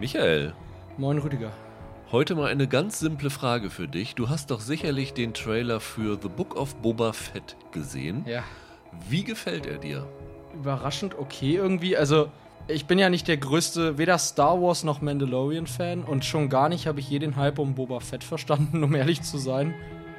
Michael, Moin Rüdiger. heute mal eine ganz simple Frage für dich. Du hast doch sicherlich den Trailer für The Book of Boba Fett gesehen. Ja. Wie gefällt er dir? Überraschend okay irgendwie. Also, ich bin ja nicht der größte, weder Star Wars noch Mandalorian-Fan und schon gar nicht habe ich je den Hype um Boba Fett verstanden, um ehrlich zu sein.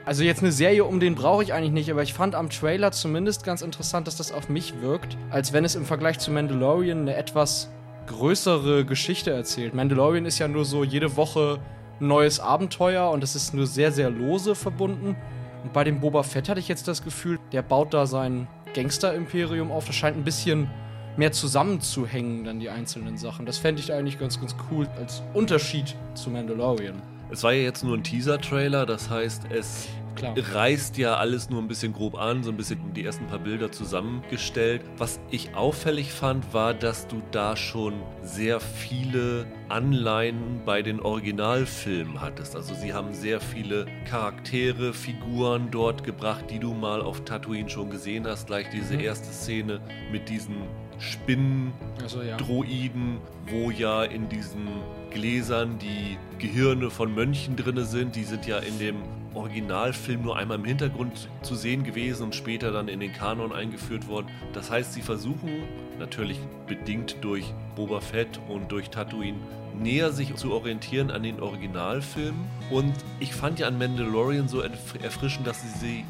Also jetzt eine Serie um den brauche ich eigentlich nicht, aber ich fand am Trailer zumindest ganz interessant, dass das auf mich wirkt, als wenn es im Vergleich zu Mandalorian eine etwas größere Geschichte erzählt. Mandalorian ist ja nur so jede Woche ein neues Abenteuer und es ist nur sehr, sehr lose verbunden. Und bei dem Boba Fett hatte ich jetzt das Gefühl, der baut da sein Gangster-Imperium auf. Das scheint ein bisschen mehr zusammenzuhängen, dann die einzelnen Sachen. Das fände ich eigentlich ganz, ganz cool als Unterschied zu Mandalorian. Es war ja jetzt nur ein Teaser-Trailer, das heißt, es Klar. reißt ja alles nur ein bisschen grob an, so ein bisschen die ersten paar Bilder zusammengestellt. Was ich auffällig fand, war, dass du da schon sehr viele Anleihen bei den Originalfilmen hattest. Also sie haben sehr viele Charaktere, Figuren dort gebracht, die du mal auf Tatooine schon gesehen hast. Gleich diese Mhm. erste Szene mit diesen Spinnen, Also ja. Droiden, wo ja in diesen Gläsern die Gehirne von Mönchen drinne sind. Die sind ja in dem Originalfilm nur einmal im Hintergrund zu sehen gewesen und später dann in den Kanon eingeführt worden. Das heißt, sie versuchen, natürlich bedingt durch Boba Fett und durch Tatooine, näher sich zu orientieren an den Originalfilmen. Und ich fand ja an Mandalorian so erf- erfrischend, dass sie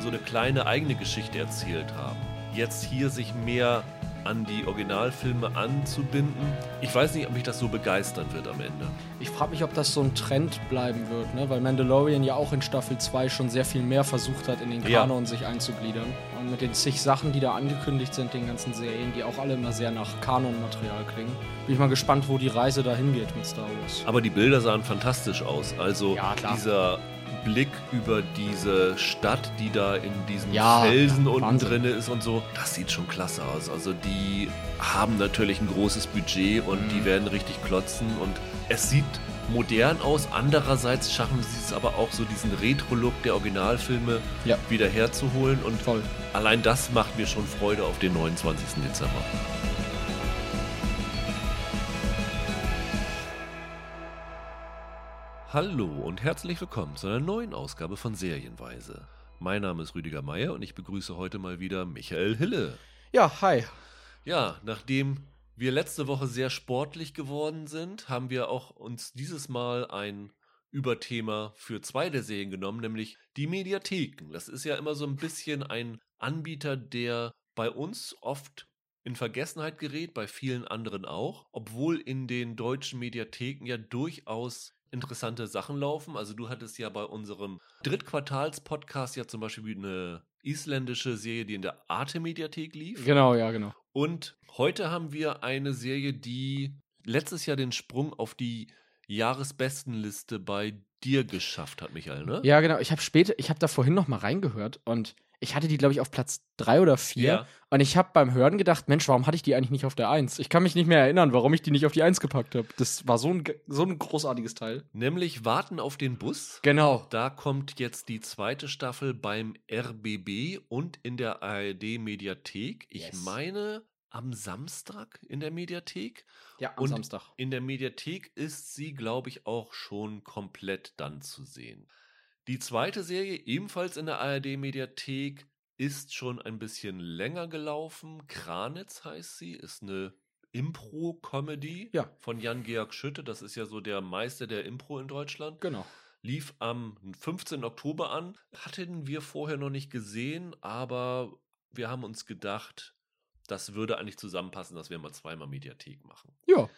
so eine kleine eigene Geschichte erzählt haben. Jetzt hier sich mehr an die Originalfilme anzubinden. Ich weiß nicht, ob mich das so begeistern wird am Ende. Ich frage mich, ob das so ein Trend bleiben wird, ne? weil Mandalorian ja auch in Staffel 2 schon sehr viel mehr versucht hat, in den Ja. Kanon sich einzugliedern. Und mit den zig Sachen, die da angekündigt sind, den ganzen Serien, die auch alle immer sehr nach Kanonmaterial klingen, bin ich mal gespannt, wo die Reise dahin geht mit Star Wars. Aber die Bilder sahen fantastisch aus. Also Ja, dieser Blick über diese Stadt, die da in diesen Ja, Felsen ja, unten Wahnsinn. drin ist und so, das sieht schon klasse aus. Also die haben natürlich ein großes Budget und Mhm. die werden richtig klotzen und es sieht modern aus. Andererseits schaffen sie es aber auch so diesen Retro-Look der Originalfilme Ja. wieder herzuholen und Voll. allein das macht mir schon Freude auf den 29. Dezember. Hallo und herzlich willkommen zu einer neuen Ausgabe von Serienweise. Mein Name ist Rüdiger Meier und ich begrüße heute mal wieder Michael Hille. Ja, hi. Ja, nachdem wir letzte Woche sehr sportlich geworden sind, haben wir auch uns dieses Mal ein Überthema für zwei der Serien genommen, nämlich die Mediatheken. Das ist ja immer so ein bisschen ein Anbieter, der bei uns oft in Vergessenheit gerät, bei vielen anderen auch, obwohl in den deutschen Mediatheken ja durchaus interessante Sachen laufen. Also du hattest ja bei unserem Drittquartals-Podcast ja zum Beispiel eine isländische Serie, die in der Arte-Mediathek lief. Genau, ja, genau. Und heute haben wir eine Serie, die letztes Jahr den Sprung auf die Jahresbestenliste bei dir geschafft hat, Michael, ne? Ja, genau. Ich habe später, ich habe da vorhin noch mal reingehört und ich hatte die, glaube ich, auf Platz drei oder vier. Ja. Und ich habe beim Hören gedacht, Mensch, warum hatte ich die eigentlich nicht auf der Eins? Ich kann mich nicht mehr erinnern, warum ich die nicht auf die Eins gepackt habe. Das war so ein, so ein großartiges Teil. Nämlich Warten auf den Bus. Genau. Da kommt jetzt die zweite Staffel beim RBB und in der ARD Mediathek. Ich Yes. meine am Samstag in der Mediathek. Ja, am Und Samstag. In der Mediathek ist sie, glaube ich, auch schon komplett dann zu sehen. Die zweite Serie, ebenfalls in der ARD-Mediathek, ist schon ein bisschen länger gelaufen. Kranitz heißt sie, ist eine Impro-Comedy Ja. von Jan-Georg Schütte. Das ist ja so der Meister der Impro in Deutschland. Genau. Lief am 15. Oktober an. Hatten wir vorher noch nicht gesehen, aber wir haben uns gedacht, das würde eigentlich zusammenpassen, dass wir mal zweimal Mediathek machen. Ja.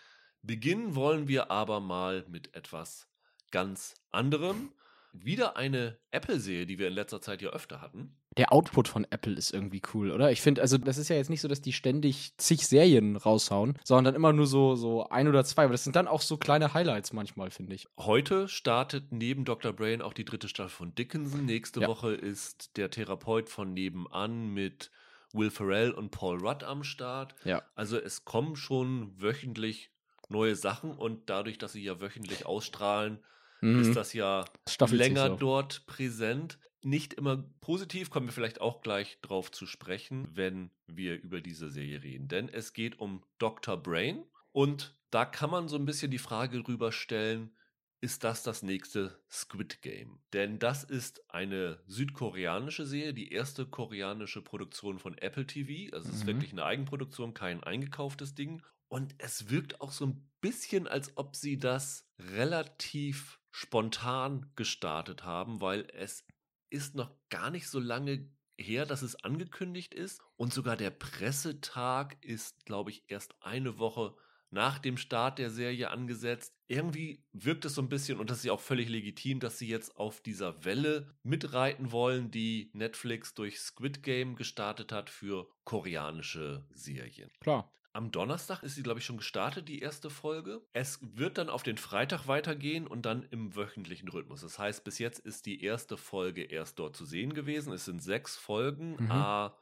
Beginnen wollen wir aber mal mit etwas ganz anderem. Wieder eine Apple-Serie, die wir in letzter Zeit ja öfter hatten. Der Output von Apple ist irgendwie cool, oder? Ich finde, also das ist ja jetzt nicht so, dass die ständig zig Serien raushauen, sondern dann immer nur so, so ein oder zwei. Aber das sind dann auch so kleine Highlights manchmal, finde ich. Heute startet neben Dr. Brain auch die dritte Staffel von Dickinson. Nächste Ja. Woche ist der Therapeut von nebenan mit Will Ferrell und Paul Rudd am Start. Ja. Also es kommen schon wöchentlich neue Sachen und dadurch, dass sie ja wöchentlich ausstrahlen, Mhm. ist das ja Staffelt länger dort präsent. Nicht immer positiv, kommen wir vielleicht auch gleich drauf zu sprechen, wenn wir über diese Serie reden. Denn es geht um Dr. Brain und da kann man so ein bisschen die Frage drüber stellen, ist das das nächste Squid Game? Denn das ist eine südkoreanische Serie, die erste koreanische Produktion von Apple TV. Also es ist Mhm. wirklich eine Eigenproduktion, kein eingekauftes Ding. Und es wirkt auch so ein bisschen, als ob sie das relativ spontan gestartet haben, weil es ist noch gar nicht so lange her, dass es angekündigt ist. Und sogar der Pressetag ist, glaube ich, erst eine Woche nach dem Start der Serie angesetzt. Irgendwie wirkt es so ein bisschen, und das ist ja auch völlig legitim, dass sie jetzt auf dieser Welle mitreiten wollen, die Netflix durch Squid Game gestartet hat für koreanische Serien. Klar. Am Donnerstag ist sie, glaube ich, schon gestartet, die erste Folge. Es wird dann auf den Freitag weitergehen und dann im wöchentlichen Rhythmus. Das heißt, bis jetzt ist die erste Folge erst dort zu sehen gewesen. Es sind sechs Folgen, Mhm. a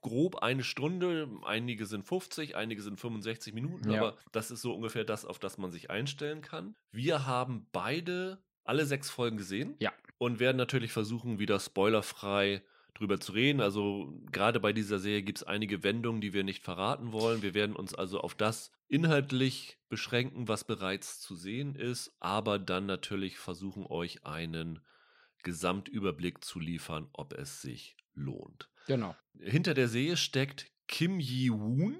grob eine Stunde. Einige sind 50, einige sind 65 Minuten, Ja. aber das ist so ungefähr das, auf das man sich einstellen kann. Wir haben beide alle sechs Folgen gesehen. Ja. Und werden natürlich versuchen, wieder spoilerfrei drüber zu reden. Also gerade bei dieser Serie gibt es einige Wendungen, die wir nicht verraten wollen. Wir werden uns also auf das inhaltlich beschränken, was bereits zu sehen ist, aber dann natürlich versuchen, euch einen Gesamtüberblick zu liefern, ob es sich lohnt. Genau. Hinter der Serie steckt Kim Ji-woon,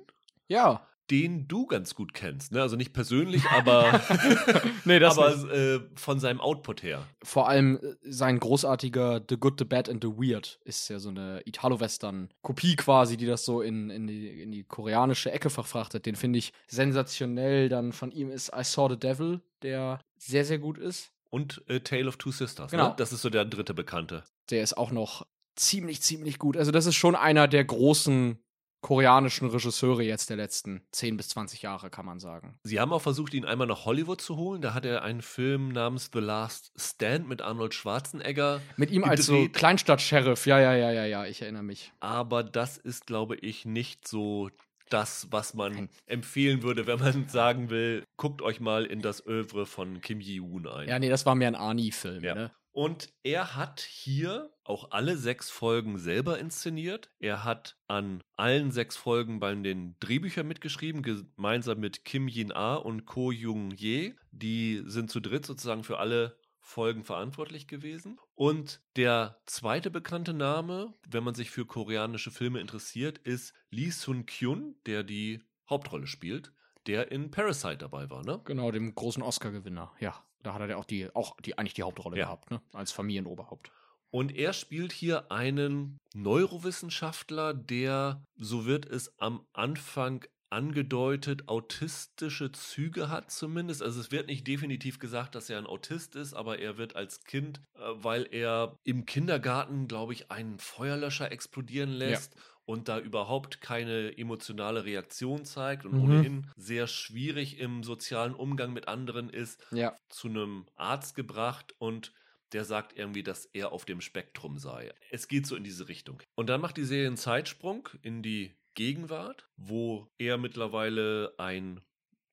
Ja. Den du ganz gut kennst. Ne? Also nicht persönlich, aber, nee, das aber äh, von seinem Output her. Vor allem äh, sein großartiger The Good, The Bad and The Weird ist ja so eine Italo-Western-Kopie quasi, die das so in, in, die, in die koreanische Ecke verfrachtet. Den finde ich sensationell. Dann von ihm ist I Saw the Devil, der sehr, sehr gut ist. Und äh, Tale of Two Sisters. Genau. Ne? Das ist so der dritte Bekannte. Der ist auch noch ziemlich, ziemlich gut. Also, das ist schon einer der großen koreanischen Regisseure jetzt der letzten 10 bis 20 Jahre, kann man sagen. Sie haben auch versucht, ihn einmal nach Hollywood zu holen. Da hat er einen Film namens The Last Stand mit Arnold Schwarzenegger. Mit ihm als so. Kleinstadt-Sheriff, ja, ja, ja, ja, ja, ich erinnere mich. Aber das ist, glaube ich, nicht so das, was man Nein. empfehlen würde, wenn man sagen will, guckt euch mal in das Övre von Kim Ji-woon ein. Ja, nee, das war mehr ein Ani-Film, Ja. ne? Und er hat hier auch alle sechs Folgen selber inszeniert. Er hat an allen sechs Folgen bei den Drehbüchern mitgeschrieben, gemeinsam mit Kim Yin-ah und Ko Jung-ye. Die sind zu dritt sozusagen für alle Folgen verantwortlich gewesen. Und der zweite bekannte Name, wenn man sich für koreanische Filme interessiert, ist Lee Sun-kyun, der die Hauptrolle spielt, der in Parasite dabei war, ne? Genau, dem großen Oscar-Gewinner. Ja, da hat er ja auch die, auch die, eigentlich die Hauptrolle Ja. gehabt, ne? Als Familienoberhaupt. Und er spielt hier einen Neurowissenschaftler, der, so wird es am Anfang angedeutet, autistische Züge hat zumindest. Also es wird nicht definitiv gesagt, dass er ein Autist ist, aber er wird als Kind, äh, weil er im Kindergarten, glaube ich, einen Feuerlöscher explodieren lässt. Und da überhaupt keine emotionale Reaktion zeigt und Mhm. ohnehin sehr schwierig im sozialen Umgang mit anderen ist, Ja. zu einem Arzt gebracht und der sagt irgendwie, dass er auf dem Spektrum sei. Es geht so in diese Richtung. Und dann macht die Serie einen Zeitsprung in die Gegenwart, wo er mittlerweile ein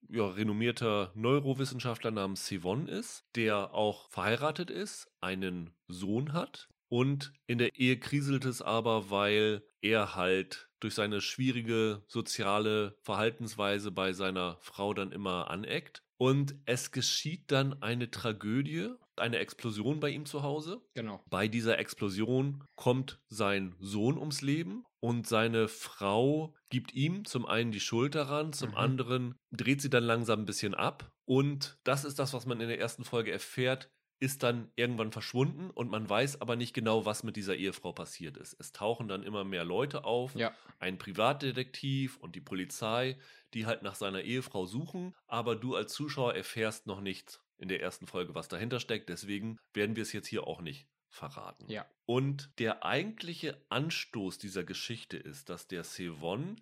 ja, renommierter Neurowissenschaftler namens Sivon ist, der auch verheiratet ist, einen Sohn hat. Und in der Ehe kriselt es aber, weil er halt durch seine schwierige soziale Verhaltensweise bei seiner Frau dann immer aneckt. Und es geschieht dann eine Tragödie, eine Explosion bei ihm zu Hause. Genau. Bei dieser Explosion kommt sein Sohn ums Leben und seine Frau gibt ihm zum einen die Schuld daran, zum Mhm. anderen dreht sie dann langsam ein bisschen ab. Und das ist das, was man in der ersten Folge erfährt, ist dann irgendwann verschwunden und man weiß aber nicht genau, was mit dieser Ehefrau passiert ist. Es tauchen dann immer mehr Leute auf, Ja. ein Privatdetektiv und die Polizei, die halt nach seiner Ehefrau suchen, aber du als Zuschauer erfährst noch nicht in der ersten Folge, was dahinter steckt, deswegen werden wir es jetzt hier auch nicht verraten. Ja. Und der eigentliche Anstoß dieser Geschichte ist, dass der Sevon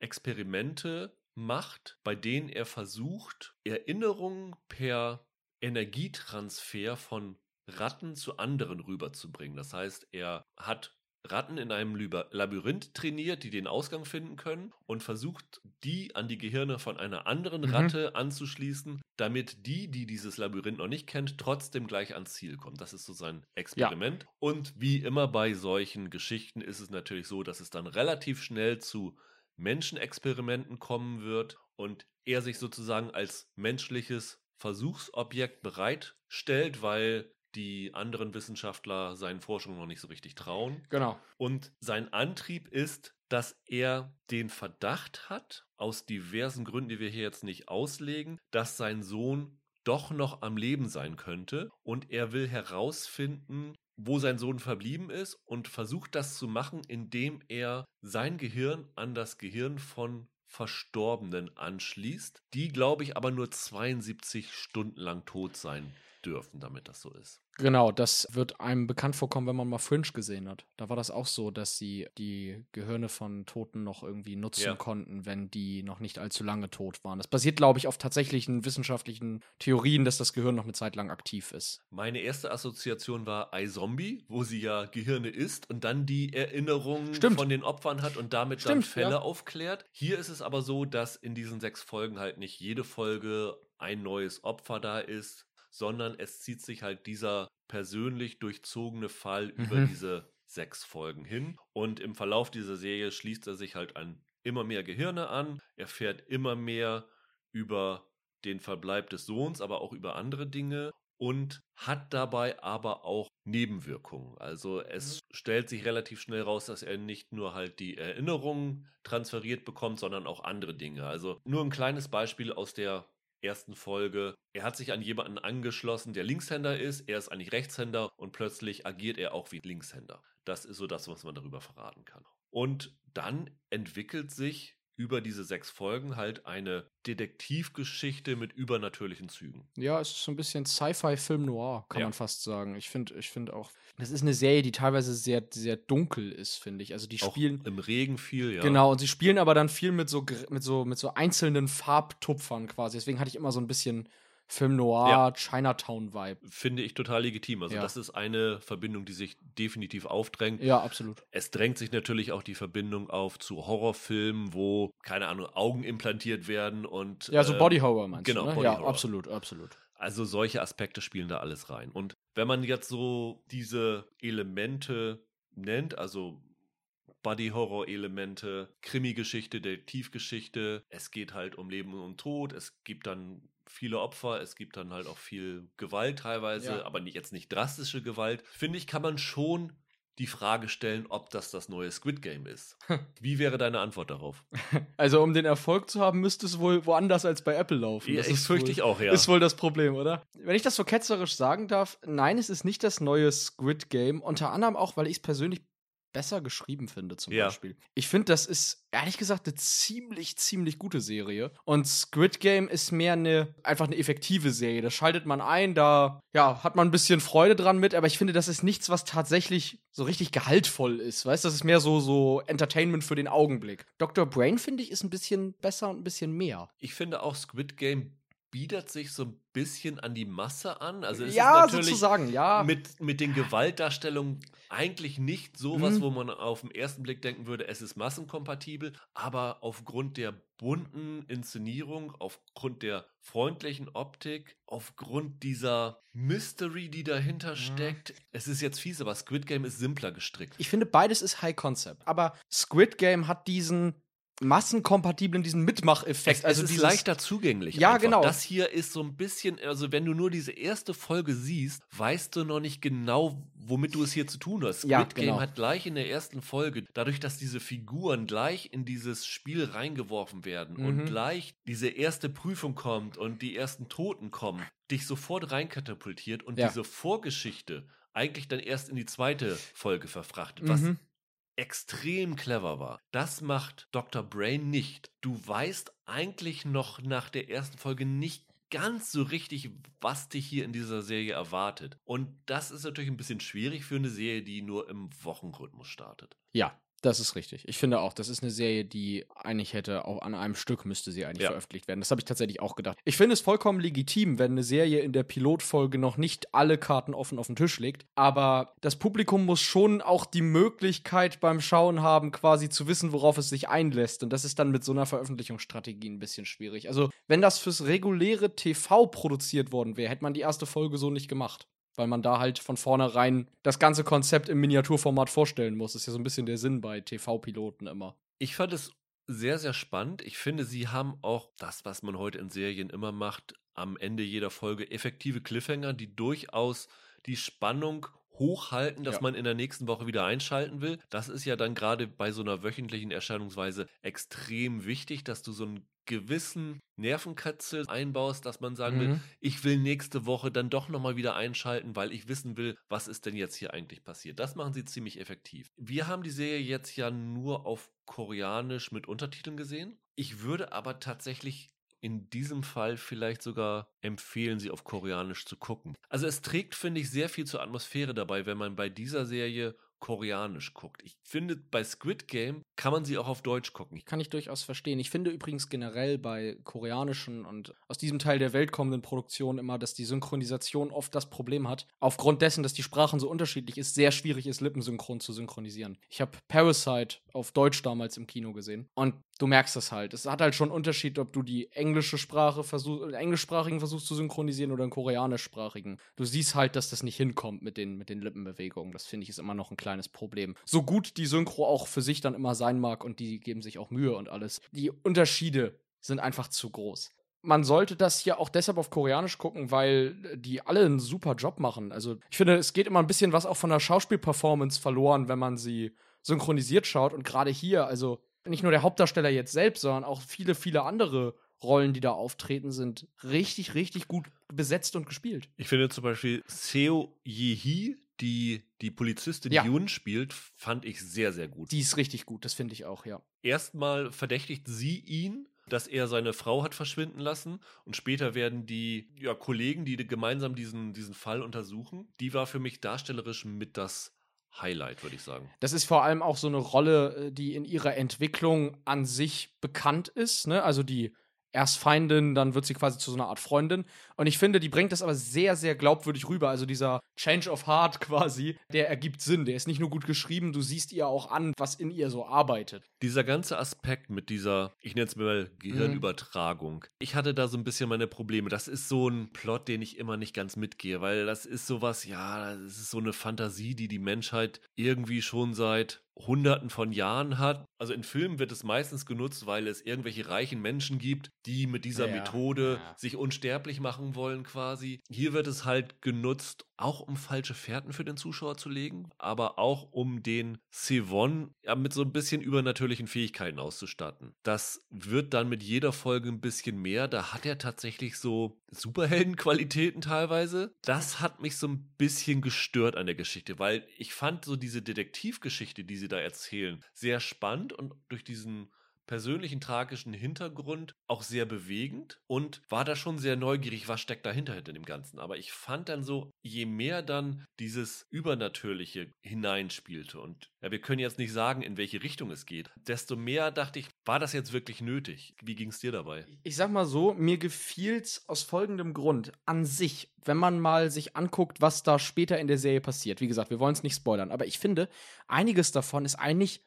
Experimente macht, bei denen er versucht, Erinnerungen per Energietransfer von Ratten zu anderen rüberzubringen. Das heißt, er hat Ratten in einem Labyrinth trainiert, die den Ausgang finden können und versucht, die an die Gehirne von einer anderen Mhm. Ratte anzuschließen, damit die, die dieses Labyrinth noch nicht kennt, trotzdem gleich ans Ziel kommt. Das ist so sein Experiment. Und wie immer bei solchen Geschichten ist es natürlich so, dass es dann relativ schnell zu Menschenexperimenten kommen wird und er sich sozusagen als menschliches Versuchsobjekt bereitstellt, weil die anderen Wissenschaftler seinen Forschungen noch nicht so richtig trauen. Genau. Und sein Antrieb ist, dass er den Verdacht hat, aus diversen Gründen, die wir hier jetzt nicht auslegen, dass sein Sohn doch noch am Leben sein könnte. Und er will herausfinden, wo sein Sohn verblieben ist und versucht das zu machen, indem er sein Gehirn an das Gehirn von Verstorbenen anschließt, die, glaube ich, aber nur 72 Stunden lang tot sein dürfen, damit das so ist. Genau, das wird einem bekannt vorkommen, wenn man mal Fringe gesehen hat. Da war das auch so, dass sie die Gehirne von Toten noch irgendwie nutzen Ja. konnten, wenn die noch nicht allzu lange tot waren. Das basiert, glaube ich, auf tatsächlichen wissenschaftlichen Theorien, dass das Gehirn noch eine Zeit lang aktiv ist. Meine erste Assoziation war iZombie, wo sie ja Gehirne isst und dann die Erinnerungen Stimmt. von den Opfern hat und damit Stimmt, dann Fälle ja. aufklärt. Hier ist es aber so, dass in diesen sechs Folgen halt nicht jede Folge ein neues Opfer da ist, sondern es zieht sich halt dieser persönlich durchzogene Fall über Mhm. diese sechs Folgen hin. Und im Verlauf dieser Serie schließt er sich halt an immer mehr Gehirne an, erfährt immer mehr über den Verbleib des Sohns, aber auch über andere Dinge und hat dabei aber auch Nebenwirkungen. Also es stellt sich relativ schnell raus, dass er nicht nur halt die Erinnerungen transferiert bekommt, sondern auch andere Dinge. Also nur ein kleines Beispiel aus der ersten Folge. Er hat sich an jemanden angeschlossen, der Linkshänder ist. Er ist eigentlich Rechtshänder und plötzlich agiert er auch wie Linkshänder. Das ist so das, was man darüber verraten kann. Und dann entwickelt sich über diese sechs Folgen halt eine Detektivgeschichte mit übernatürlichen Zügen. Ja, es ist so ein bisschen Sci-Fi-Film noir, kann Ja. man fast sagen. Ich finde ich find auch, das ist eine Serie, die teilweise sehr, sehr dunkel ist, finde ich. Also die Auch spielen. im Regen viel, ja. Genau, und sie spielen aber dann viel mit so, mit so, mit so einzelnen Farbtupfern quasi. Deswegen hatte ich immer so ein bisschen Film Noir, Ja. Chinatown-Vibe. Finde ich total legitim. Also Ja. das ist eine Verbindung, die sich definitiv aufdrängt. Ja, absolut. Es drängt sich natürlich auch die Verbindung auf zu Horrorfilmen, wo, keine Ahnung, Augen implantiert werden und. Ja, so ähm, Body Horror meinst genau, du, ne? Body ja, absolut, absolut. Also solche Aspekte spielen da alles rein. Und wenn man jetzt so diese Elemente nennt, also Body-Horror-Elemente, Krimi-Geschichte, Detektivgeschichte, es geht halt um Leben und Tod, es gibt dann viele Opfer, es gibt dann halt auch viel Gewalt teilweise, Ja. aber nicht, jetzt nicht drastische Gewalt. Finde ich, kann man schon die Frage stellen, ob das das neue Squid Game ist. Wie wäre deine Antwort darauf? Also, um den Erfolg zu haben, müsste es wohl woanders als bei Apple laufen. Ja, Das ich ist fürchte wohl- ich auch, ja. Ist wohl das Problem, oder? Wenn ich das so ketzerisch sagen darf, nein, es ist nicht das neue Squid Game. Unter anderem auch, weil ich es persönlich besser geschrieben finde, zum Ja. Beispiel. Ich finde, das ist ehrlich gesagt eine ziemlich, ziemlich gute Serie. Und Squid Game ist mehr eine, einfach eine effektive Serie. Da schaltet man ein, da, ja, hat man ein bisschen Freude dran mit, aber ich finde, das ist nichts, was tatsächlich so richtig gehaltvoll ist. Weißt du, das ist mehr so, so Entertainment für den Augenblick. Dr. Brain, finde ich, ist ein bisschen besser und ein bisschen mehr. Ich finde auch Squid Game bietet sich so ein bisschen an die Masse an. Also es ja, ist natürlich sozusagen, ja. mit, mit den Gewaltdarstellungen eigentlich nicht sowas, Mhm. wo man auf den ersten Blick denken würde, es ist massenkompatibel, aber aufgrund der bunten Inszenierung, aufgrund der freundlichen Optik, aufgrund dieser Mystery, die dahinter steckt, es ist jetzt fies, aber Squid Game ist simpler gestrickt. Ich finde, beides ist High Concept. Aber Squid Game hat diesen massenkompatiblen, diesen Mitmacheffekt. Es, also es ist dieses, leichter zugänglich. Ja, einfach. genau. Das hier ist so ein bisschen, also wenn du nur diese erste Folge siehst, weißt du noch nicht genau, womit du es hier zu tun hast. Squid Ja, Game genau. hat gleich in der ersten Folge, dadurch, dass diese Figuren gleich in dieses Spiel reingeworfen werden und Mhm. gleich diese erste Prüfung kommt und die ersten Toten kommen, dich sofort reinkatapultiert und Ja. diese Vorgeschichte eigentlich dann erst in die zweite Folge verfrachtet, was Mhm. Extrem clever war. Das macht Dr. Brain nicht. Du weißt eigentlich noch nach der ersten Folge nicht ganz so richtig, was dich hier in dieser Serie erwartet. Und das ist natürlich ein bisschen schwierig für eine Serie, die nur im Wochenrhythmus startet. Ja, das ist richtig. Ich finde auch, das ist eine Serie, die eigentlich hätte, auch an einem Stück müsste sie eigentlich Ja. veröffentlicht werden. Das habe ich tatsächlich auch gedacht. Ich finde es vollkommen legitim, wenn eine Serie in der Pilotfolge noch nicht alle Karten offen auf den Tisch legt. Aber das Publikum muss schon auch die Möglichkeit beim Schauen haben, quasi zu wissen, worauf es sich einlässt. Und das ist dann mit so einer Veröffentlichungsstrategie ein bisschen schwierig. Also, wenn das fürs reguläre TV produziert worden wäre, hätte man die erste Folge so nicht gemacht. Weil man da halt von vornherein das ganze Konzept im Miniaturformat vorstellen muss. Das ist ja so ein bisschen der Sinn bei TV-Piloten immer. Ich fand es sehr, sehr spannend. Ich finde, sie haben auch das, was man heute in Serien immer macht, am Ende jeder Folge effektive Cliffhanger, die durchaus die Spannung hochhalten, dass Ja. man in der nächsten Woche wieder einschalten will. Das ist ja dann gerade bei so einer wöchentlichen Erscheinungsweise extrem wichtig, dass du so einen gewissen Nervenkatzel einbaust, dass man sagen will, Mhm. ich will nächste Woche dann doch nochmal wieder einschalten, weil ich wissen will, was ist denn jetzt hier eigentlich passiert. Das machen sie ziemlich effektiv. Wir haben die Serie jetzt ja nur auf Koreanisch mit Untertiteln gesehen. Ich würde aber tatsächlich in diesem Fall vielleicht sogar empfehlen, sie auf Koreanisch zu gucken. Also es trägt, finde ich, sehr viel zur Atmosphäre dabei, wenn man bei dieser Serie Koreanisch guckt. Ich finde, bei Squid Game kann man sie auch auf Deutsch gucken. Kann ich durchaus verstehen. Ich finde übrigens generell bei koreanischen und aus diesem Teil der Welt kommenden Produktionen immer, dass die Synchronisation oft das Problem hat, aufgrund dessen, dass die Sprachen so unterschiedlich ist, sehr schwierig ist, lippensynchron zu synchronisieren. Ich habe Parasite auf Deutsch damals im Kino gesehen und du merkst das halt. Es hat halt schon einen Unterschied, ob du die englische Sprache versuchst, den englischsprachigen versuchst zu synchronisieren oder den koreanischsprachigen. Du siehst halt, dass das nicht hinkommt mit den, mit den Lippenbewegungen. Das finde ich ist immer noch ein kleines Problem. So gut die Synchro auch für sich dann immer sein mag und die geben sich auch Mühe und alles. Die Unterschiede sind einfach zu groß. Man sollte das hier auch deshalb auf Koreanisch gucken, weil die alle einen super Job machen. Also ich finde, es geht immer ein bisschen was auch von der Schauspielperformance verloren, wenn man sie synchronisiert schaut. Und gerade hier, also nicht nur der Hauptdarsteller jetzt selbst, sondern auch viele, viele andere Rollen, die da auftreten, sind richtig, richtig gut besetzt und gespielt. Ich finde zum Beispiel Seo Ye-hee, die die Polizistin Ja. Yoon spielt, fand ich sehr, sehr gut. Die ist richtig gut, das finde ich auch, ja. Erstmal verdächtigt sie ihn, dass er seine Frau hat verschwinden lassen und später werden die ja, Kollegen, die gemeinsam diesen, diesen Fall untersuchen, die war für mich darstellerisch mit das Highlight, würde ich sagen. Das ist vor allem auch so eine Rolle, äh, die in ihrer Entwicklung an sich bekannt ist. Ne? Also die erst Feindin, dann wird sie quasi zu so einer Art Freundin. Und ich finde, die bringt das aber sehr, sehr glaubwürdig rüber. Also dieser Change of Heart quasi, der ergibt Sinn. Der ist nicht nur gut geschrieben, du siehst ihr auch an, was in ihr so arbeitet. Dieser ganze Aspekt mit dieser, ich nenne es mal Gehirnübertragung. Ich hatte da so ein bisschen meine Probleme. Das ist so ein Plot, den ich immer nicht ganz mitgehe, weil das ist sowas, ja, das ist so eine Fantasie, die die Menschheit irgendwie schon seit Hunderten von Jahren hat. Also in Filmen wird es meistens genutzt, weil es irgendwelche reichen Menschen gibt, die mit dieser Ja, Methode ja. sich unsterblich machen wollen quasi. Hier wird es halt genutzt, auch um falsche Fährten für den Zuschauer zu legen, aber auch um den Sevon mit so ein bisschen übernatürlichen Fähigkeiten auszustatten. Das wird dann mit jeder Folge ein bisschen mehr. Da hat er tatsächlich so Superheldenqualitäten teilweise. Das hat mich so ein bisschen gestört an der Geschichte, weil ich fand so diese Detektivgeschichte, die sie da erzählen, sehr spannend und durch diesen persönlichen tragischen Hintergrund auch sehr bewegend und war da schon sehr neugierig, was steckt dahinter hinter dem Ganzen. Aber ich fand dann so, je mehr dann dieses Übernatürliche hineinspielte und ja, wir können jetzt nicht sagen, in welche Richtung es geht, desto mehr dachte ich, war das jetzt wirklich nötig? Wie ging es dir dabei? Ich sag mal so, mir gefiel's aus folgendem Grund. An sich, wenn man mal sich anguckt, was da später in der Serie passiert. Wie gesagt, wir wollen es nicht spoilern, aber ich finde, einiges davon ist eigentlich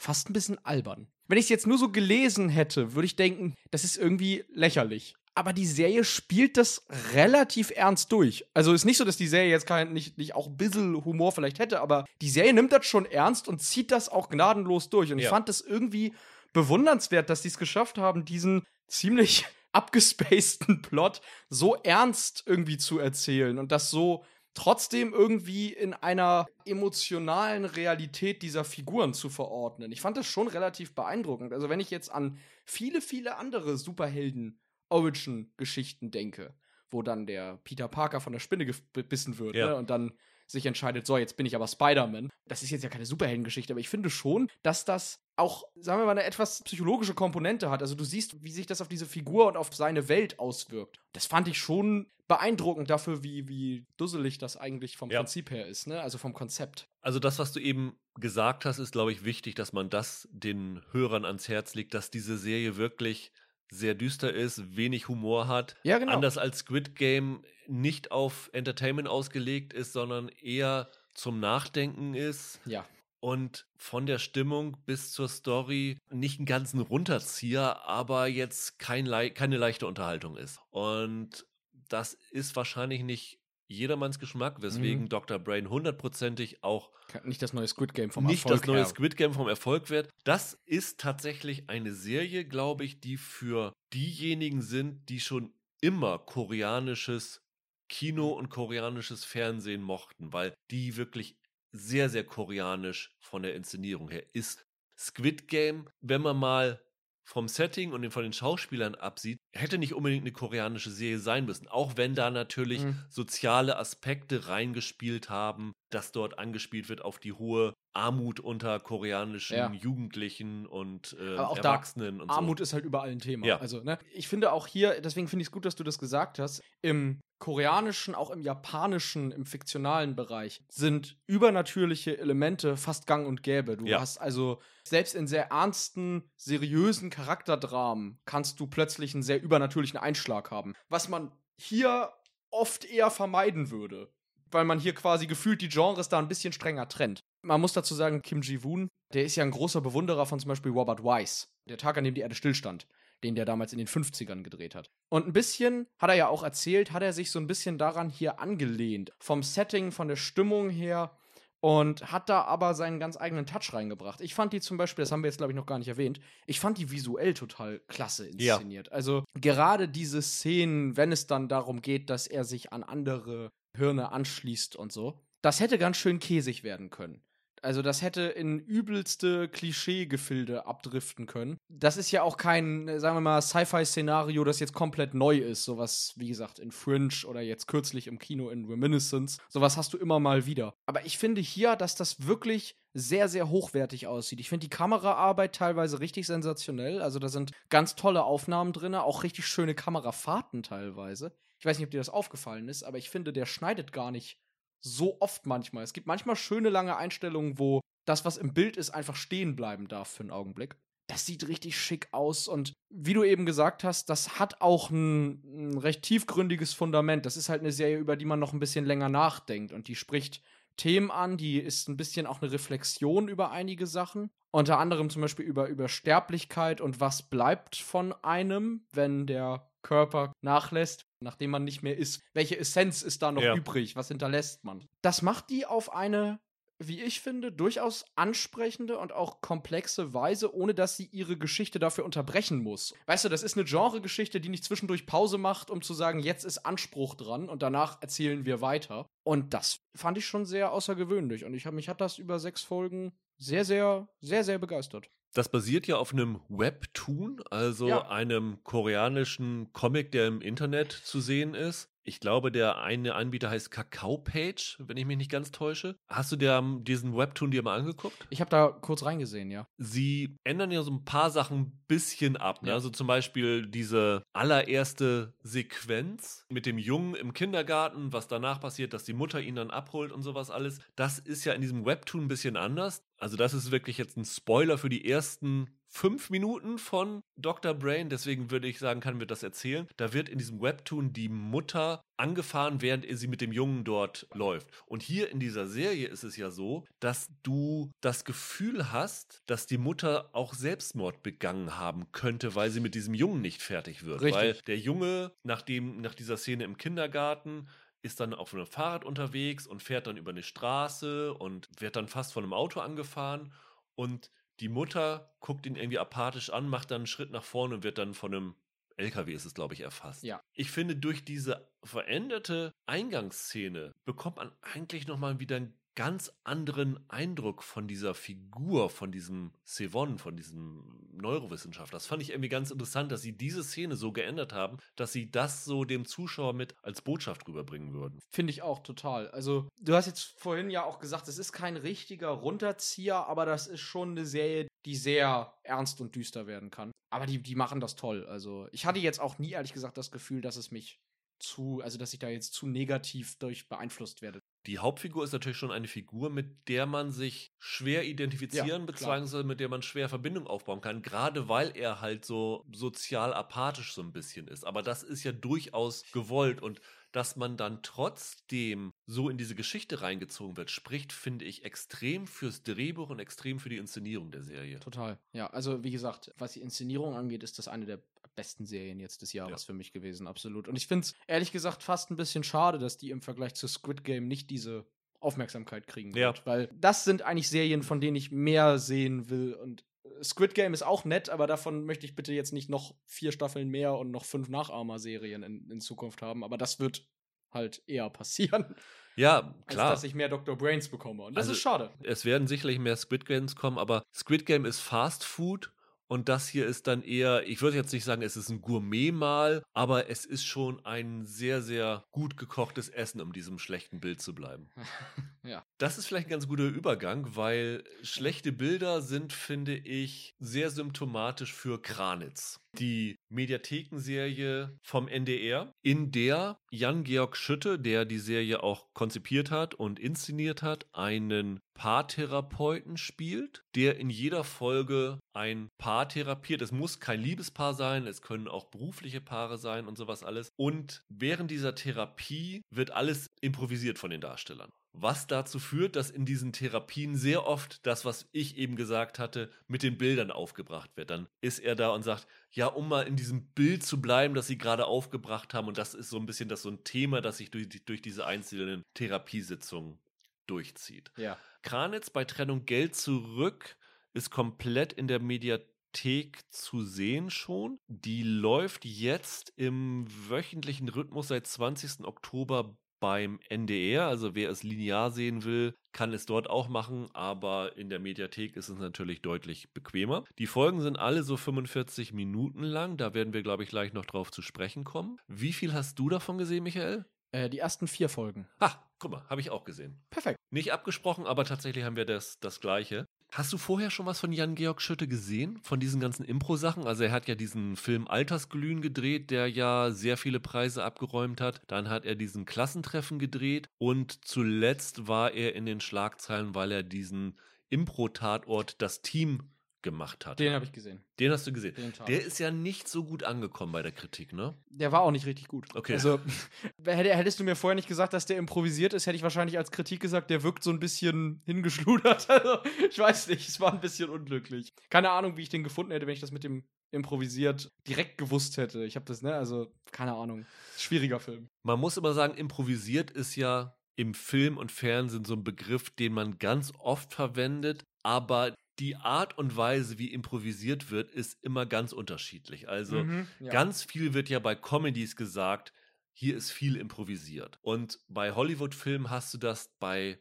fast ein bisschen albern. Wenn ich es jetzt nur so gelesen hätte, würde ich denken, das ist irgendwie lächerlich. Aber die Serie spielt das relativ ernst durch. Also ist nicht so, dass die Serie jetzt kein, nicht, nicht auch ein bisschen Humor vielleicht hätte, aber die Serie nimmt das schon ernst und zieht das auch gnadenlos durch. Und ich Ja. fand das irgendwie bewundernswert, dass die es geschafft haben, diesen ziemlich abgespaceden Plot so ernst irgendwie zu erzählen und das so trotzdem irgendwie in einer emotionalen Realität dieser Figuren zu verordnen. Ich fand das schon relativ beeindruckend. Also wenn ich jetzt an viele, viele andere Superhelden-Origin-Geschichten denke, wo dann der Peter Parker von der Spinne gebissen wird Ja. ne, und dann sich entscheidet, so, jetzt bin ich aber Spider-Man. Das ist jetzt ja keine Superheldengeschichte, aber ich finde schon, dass das auch, sagen wir mal, eine etwas psychologische Komponente hat. Also du siehst, wie sich das auf diese Figur und auf seine Welt auswirkt. Das fand ich schon beeindruckend dafür, wie, wie dusselig das eigentlich vom Ja. Prinzip her ist, ne? Also vom Konzept. Also das, was du eben gesagt hast, ist, glaube ich, wichtig, dass man das den Hörern ans Herz legt, dass diese Serie wirklich sehr düster ist, wenig Humor hat. Ja, genau. Anders als Squid Game nicht auf Entertainment ausgelegt ist, sondern eher zum Nachdenken ist Ja. Und von der Stimmung bis zur Story nicht einen ganzen Runterzieher, aber jetzt kein, lei- keine leichte Unterhaltung ist. Und das ist wahrscheinlich nicht jedermanns Geschmack, weswegen Mhm. Dr. Brain hundertprozentig auch Nicht das neue Squid Game vom nicht Erfolg das neue. Squid Game vom Erfolg wird. Das ist tatsächlich eine Serie, glaube ich, die für diejenigen sind, die schon immer koreanisches Kino und koreanisches Fernsehen mochten, weil die wirklich sehr, sehr koreanisch von der Inszenierung her ist. Squid Game, wenn man mal vom Setting und von den Schauspielern absieht, hätte nicht unbedingt eine koreanische Serie sein müssen. Auch wenn da natürlich Mhm. soziale Aspekte reingespielt haben, dass dort angespielt wird auf die hohe Armut unter koreanischen Ja. Jugendlichen und äh, Erwachsenen und Armut ist halt überall ein Thema. Ja. Also, ne? Ich finde auch hier, deswegen finde ich es gut, dass du das gesagt hast, im koreanischen, auch im japanischen, im fiktionalen Bereich sind übernatürliche Elemente fast gang und gäbe. Du Ja. hast also selbst in sehr ernsten, seriösen Charakterdramen kannst du plötzlich einen sehr übernatürlichen Einschlag haben. Was man hier oft eher vermeiden würde. Weil man hier quasi gefühlt die Genres da ein bisschen strenger trennt. Man muss dazu sagen, Kim Ji-woon, der ist ja ein großer Bewunderer von zum Beispiel Robert Wise. Der Tag, an dem die Erde stillstand, den der damals in den 50ern gedreht hat. Und ein bisschen, hat er ja auch erzählt, hat er sich so ein bisschen daran hier angelehnt. Vom Setting, von der Stimmung her. Und hat da aber seinen ganz eigenen Touch reingebracht. Ich fand die zum Beispiel, das haben wir jetzt glaube ich noch gar nicht erwähnt, ich fand die visuell total klasse Ja. inszeniert. Also gerade diese Szenen, wenn es dann darum geht, dass er sich an andere Hirne anschließt und so, das hätte ganz schön käsig werden können. Also das hätte in übelste Klischee-Gefilde abdriften können. Das ist ja auch kein, sagen wir mal, Sci-Fi-Szenario, das jetzt komplett neu ist. Sowas, wie gesagt, in Fringe oder jetzt kürzlich im Kino in Reminiscence. Sowas hast du immer mal wieder. Aber ich finde hier, dass das wirklich sehr, sehr hochwertig aussieht. Ich finde die Kameraarbeit teilweise richtig sensationell. Also da sind ganz tolle Aufnahmen drin, auch richtig schöne Kamerafahrten teilweise. Ich weiß nicht, ob dir das aufgefallen ist, aber ich finde, der schneidet gar nicht so oft manchmal. Es gibt manchmal schöne lange Einstellungen, wo das, was im Bild ist, einfach stehen bleiben darf für einen Augenblick. Das sieht richtig schick aus und wie du eben gesagt hast, das hat auch ein, ein recht tiefgründiges Fundament. Das ist halt eine Serie, über die man noch ein bisschen länger nachdenkt und die spricht Themen an, die ist ein bisschen auch eine Reflexion über einige Sachen. Unter anderem zum Beispiel über, über Sterblichkeit und was bleibt von einem, wenn der Körper nachlässt, nachdem man nicht mehr ist. Welche Essenz ist da noch Ja. übrig? Was hinterlässt man? Das macht die auf eine, wie ich finde, durchaus ansprechende und auch komplexe Weise, ohne dass sie ihre Geschichte dafür unterbrechen muss. Weißt du, das ist eine Genregeschichte, die nicht zwischendurch Pause macht, um zu sagen, jetzt ist Anspruch dran und danach erzählen wir weiter. Und das fand ich schon sehr außergewöhnlich. Und ich hab, mich hat das über sechs Folgen sehr, sehr, sehr, sehr begeistert. Das basiert ja auf einem Webtoon, also Ja. einem koreanischen Comic, der im Internet zu sehen ist. Ich glaube, der eine Anbieter heißt Kakao Page, wenn ich mich nicht ganz täusche. Hast du dir diesen Webtoon dir mal angeguckt? Ich habe da kurz reingesehen, ja. Sie ändern ja so ein paar Sachen ein bisschen ab. Ne? Ja. Also zum Beispiel diese allererste Sequenz mit dem Jungen im Kindergarten, was danach passiert, dass die Mutter ihn dann abholt und sowas alles. Das ist ja in diesem Webtoon ein bisschen anders. Also das ist wirklich jetzt ein Spoiler für die ersten fünf Minuten von Dr. Brain. Deswegen würde ich sagen, kann mir das erzählen. Da wird in diesem Webtoon die Mutter angefahren, während sie mit dem Jungen dort läuft. Und hier in dieser Serie ist es ja so, dass du das Gefühl hast, dass die Mutter auch Selbstmord begangen haben könnte, weil sie mit diesem Jungen nicht fertig wird. Richtig. Weil der Junge, nachdem, nach dieser Szene im Kindergarten, ist dann auf einem Fahrrad unterwegs und fährt dann über eine Straße und wird dann fast von einem Auto angefahren und die Mutter guckt ihn irgendwie apathisch an, macht dann einen Schritt nach vorne und wird dann von einem LKW ist es, glaube ich, erfasst. Ja. Ich finde, durch diese veränderte Eingangsszene bekommt man eigentlich nochmal wieder einen ganz anderen Eindruck von dieser Figur, von diesem Sevon, von diesem Neurowissenschaftler. Das fand ich irgendwie ganz interessant, dass sie diese Szene so geändert haben, dass sie das so dem Zuschauer mit als Botschaft rüberbringen würden. Finde ich auch total. Also, du hast jetzt vorhin ja auch gesagt, es ist kein richtiger Runterzieher, aber das ist schon eine Serie, die sehr ernst und düster werden kann. Aber die, die machen das toll. Also, ich hatte jetzt auch nie, ehrlich gesagt, das Gefühl, dass es mich zu, also dass ich da jetzt zu negativ durch beeinflusst werde. Die Hauptfigur ist natürlich schon eine Figur, mit der man sich schwer identifizieren, Ja, beziehungsweise mit der man schwer Verbindung aufbauen kann, gerade weil er halt so sozial apathisch so ein bisschen ist. Aber das ist ja durchaus gewollt und dass man dann trotzdem so in diese Geschichte reingezogen wird, spricht, finde ich, extrem fürs Drehbuch und extrem für die Inszenierung der Serie. Total. Ja, also wie gesagt, was die Inszenierung angeht, ist das eine der besten Serien jetzt des Jahres ja. für mich gewesen, absolut. Und ich finde es ehrlich gesagt fast ein bisschen schade, dass die im Vergleich zu Squid Game nicht diese Aufmerksamkeit kriegen wird. Ja. Weil das sind eigentlich Serien, von denen ich mehr sehen will. Und äh, Squid Game ist auch nett, aber davon möchte ich bitte jetzt nicht noch vier Staffeln mehr und noch fünf Nachahmer-Serien in, in Zukunft haben. Aber das wird halt eher passieren. Ja, klar. Als dass ich mehr Dr. Brains bekomme. Und das also, ist schade. Es werden sicherlich mehr Squid Games kommen, aber Squid Game ist Fast Food und das hier ist dann eher, ich würde jetzt nicht sagen, es ist ein Gourmet-Mahl, aber es ist schon ein sehr, sehr gut gekochtes Essen, um diesem schlechten Bild zu bleiben. ja. Das ist vielleicht ein ganz guter Übergang, weil schlechte Bilder sind, finde ich, sehr symptomatisch für Kranitz. Die Mediathekenserie vom NDR, in der Jan-Georg Schütte, der die Serie auch konzipiert hat und inszeniert hat, einen Paartherapeuten spielt, der in jeder Folge ein Paar therapiert. Es muss kein Liebespaar sein, es können auch berufliche Paare sein und sowas alles. Und während dieser Therapie wird alles improvisiert von den Darstellern. Was dazu führt, dass in diesen Therapien sehr oft das, was ich eben gesagt hatte, mit den Bildern aufgebracht wird. Dann ist er da und sagt, ja, um mal in diesem Bild zu bleiben, das sie gerade aufgebracht haben. Und das ist so ein bisschen das so ein Thema, das sich durch, durch diese einzelnen Therapiesitzungen durchzieht. Ja. Kranitz bei Trennung Geld zurück ist komplett in der Mediathek zu sehen schon. Die läuft jetzt im wöchentlichen Rhythmus seit 20. Oktober beim NDR. Also wer es linear sehen will, kann es dort auch machen, aber in der Mediathek ist es natürlich deutlich bequemer. Die Folgen sind alle so 45 Minuten lang. Da werden wir, glaube ich, gleich noch drauf zu sprechen kommen. Wie viel hast du davon gesehen, Michael? Äh, die ersten vier Folgen. Ha, guck mal, habe ich auch gesehen. Perfekt. Nicht abgesprochen, aber tatsächlich haben wir das, das Gleiche. Hast du vorher schon was von Jan-Georg Schütte gesehen? Von diesen ganzen Impro-Sachen? Also er hat ja diesen Film Altersglühen gedreht, der ja sehr viele Preise abgeräumt hat. Dann hat er diesen Klassentreffen gedreht und zuletzt war er in den Schlagzeilen, weil er diesen Impro-Tatort Das Team gemacht hat. Den habe ich gesehen. Den hast du gesehen. Der ist ja nicht so gut angekommen bei der Kritik, ne? Der war auch nicht richtig gut. Okay. Also, hättest du mir vorher nicht gesagt, dass der improvisiert ist, hätte ich wahrscheinlich als Kritik gesagt, der wirkt so ein bisschen hingeschludert. Also, ich weiß nicht, es war ein bisschen unglücklich. Keine Ahnung, wie ich den gefunden hätte, wenn ich das mit dem improvisiert direkt gewusst hätte. Ich habe das, ne, also, keine Ahnung. Schwieriger Film. Man muss immer sagen, improvisiert ist ja im Film und Fernsehen so ein Begriff, den man ganz oft verwendet, aber die Art und Weise, wie improvisiert wird, ist immer ganz unterschiedlich. Also mhm, ja. ganz viel wird ja bei Comedies gesagt, hier ist viel improvisiert. Und bei Hollywood-Filmen hast du das bei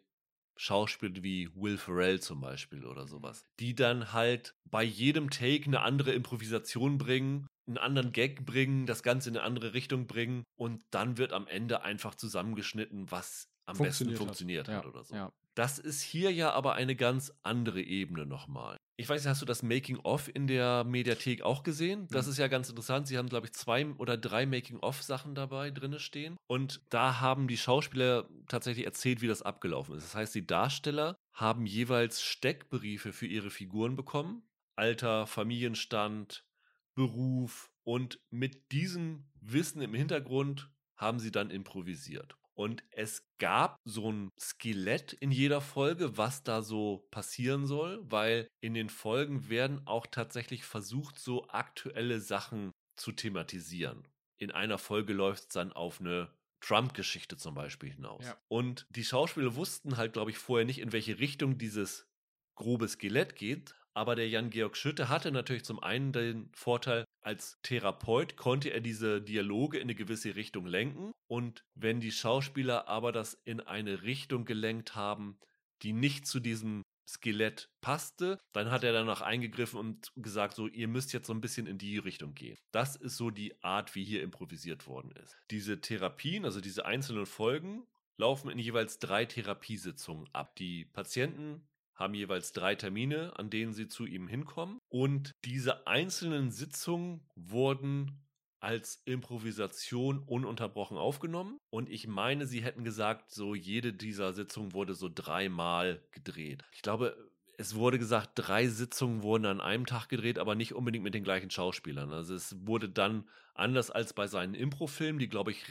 Schauspielern wie Will Ferrell zum Beispiel oder sowas, die dann halt bei jedem Take eine andere Improvisation bringen, einen anderen Gag bringen, das Ganze in eine andere Richtung bringen und dann wird am Ende einfach zusammengeschnitten, was am besten funktioniert hat, hat ja, oder so. Ja. Das ist hier ja aber eine ganz andere Ebene nochmal. Ich weiß nicht, hast du das Making-of in der Mediathek auch gesehen? Das mhm. ist ja ganz interessant. Sie haben, glaube ich, zwei oder drei Making-of-Sachen dabei drin stehen. Und da haben die Schauspieler tatsächlich erzählt, wie das abgelaufen ist. Das heißt, die Darsteller haben jeweils Steckbriefe für ihre Figuren bekommen. Alter, Familienstand, Beruf. Und mit diesem Wissen im Hintergrund haben sie dann improvisiert. Und es gab so ein Skelett in jeder Folge, was da so passieren soll, weil in den Folgen werden auch tatsächlich versucht, so aktuelle Sachen zu thematisieren. In einer Folge läuft es dann auf eine Trump-Geschichte zum Beispiel hinaus. Ja. Und die Schauspieler wussten halt, glaube ich, vorher nicht, in welche Richtung dieses grobe Skelett geht. Aber der Jan-Georg Schütte hatte natürlich zum einen den Vorteil, als Therapeut konnte er diese Dialoge in eine gewisse Richtung lenken und wenn die Schauspieler aber das in eine Richtung gelenkt haben, die nicht zu diesem Skelett passte, dann hat er danach eingegriffen und gesagt, so, ihr müsst jetzt so ein bisschen in die Richtung gehen. Das ist so die Art, wie hier improvisiert worden ist. Diese Therapien, also diese einzelnen Folgen, laufen in jeweils drei Therapiesitzungen ab. Die Patienten haben jeweils drei Termine, an denen sie zu ihm hinkommen. Und diese einzelnen Sitzungen wurden als Improvisation ununterbrochen aufgenommen. Und ich meine, sie hätten gesagt, so jede dieser Sitzungen wurde so dreimal gedreht. Ich glaube, es wurde gesagt, drei Sitzungen wurden an einem Tag gedreht, aber nicht unbedingt mit den gleichen Schauspielern. Also es wurde dann anders als bei seinen Improfilmen, die, glaube ich,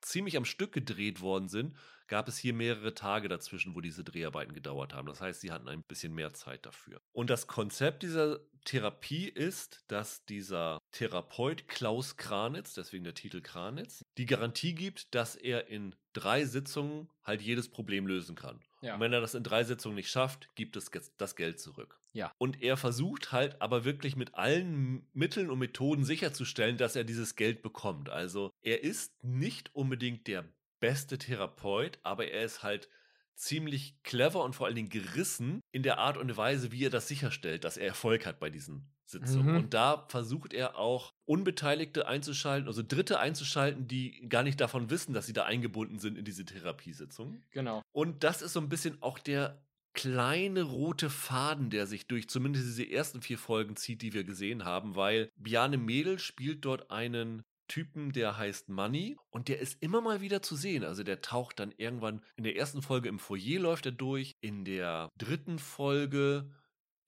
ziemlich am Stück gedreht worden sind, gab es hier mehrere Tage dazwischen, wo diese Dreharbeiten gedauert haben. Das heißt, sie hatten ein bisschen mehr Zeit dafür. Und das Konzept dieser Therapie ist, dass dieser Therapeut Klaus Kranitz, deswegen der Titel Kranitz, die Garantie gibt, dass er in drei Sitzungen halt jedes Problem lösen kann. Ja. Und wenn er das in drei Sitzungen nicht schafft, gibt es das Geld zurück. Ja. Und er versucht halt aber wirklich mit allen Mitteln und Methoden sicherzustellen, dass er dieses Geld bekommt. Also er ist nicht unbedingt der beste Therapeut, aber er ist halt ziemlich clever und vor allen Dingen gerissen in der Art und Weise, wie er das sicherstellt, dass er Erfolg hat bei diesen Sitzungen. Mhm. Und da versucht er auch Unbeteiligte einzuschalten, also Dritte einzuschalten, die gar nicht davon wissen, dass sie da eingebunden sind in diese Therapiesitzung. Genau. Und das ist so ein bisschen auch der kleine rote Faden, der sich durch zumindest diese ersten vier Folgen zieht, die wir gesehen haben, weil Bjarne Mädel spielt dort einen Typen, der heißt Money und der ist immer mal wieder zu sehen. Also der taucht dann irgendwann in der ersten Folge im Foyer läuft er durch, in der dritten Folge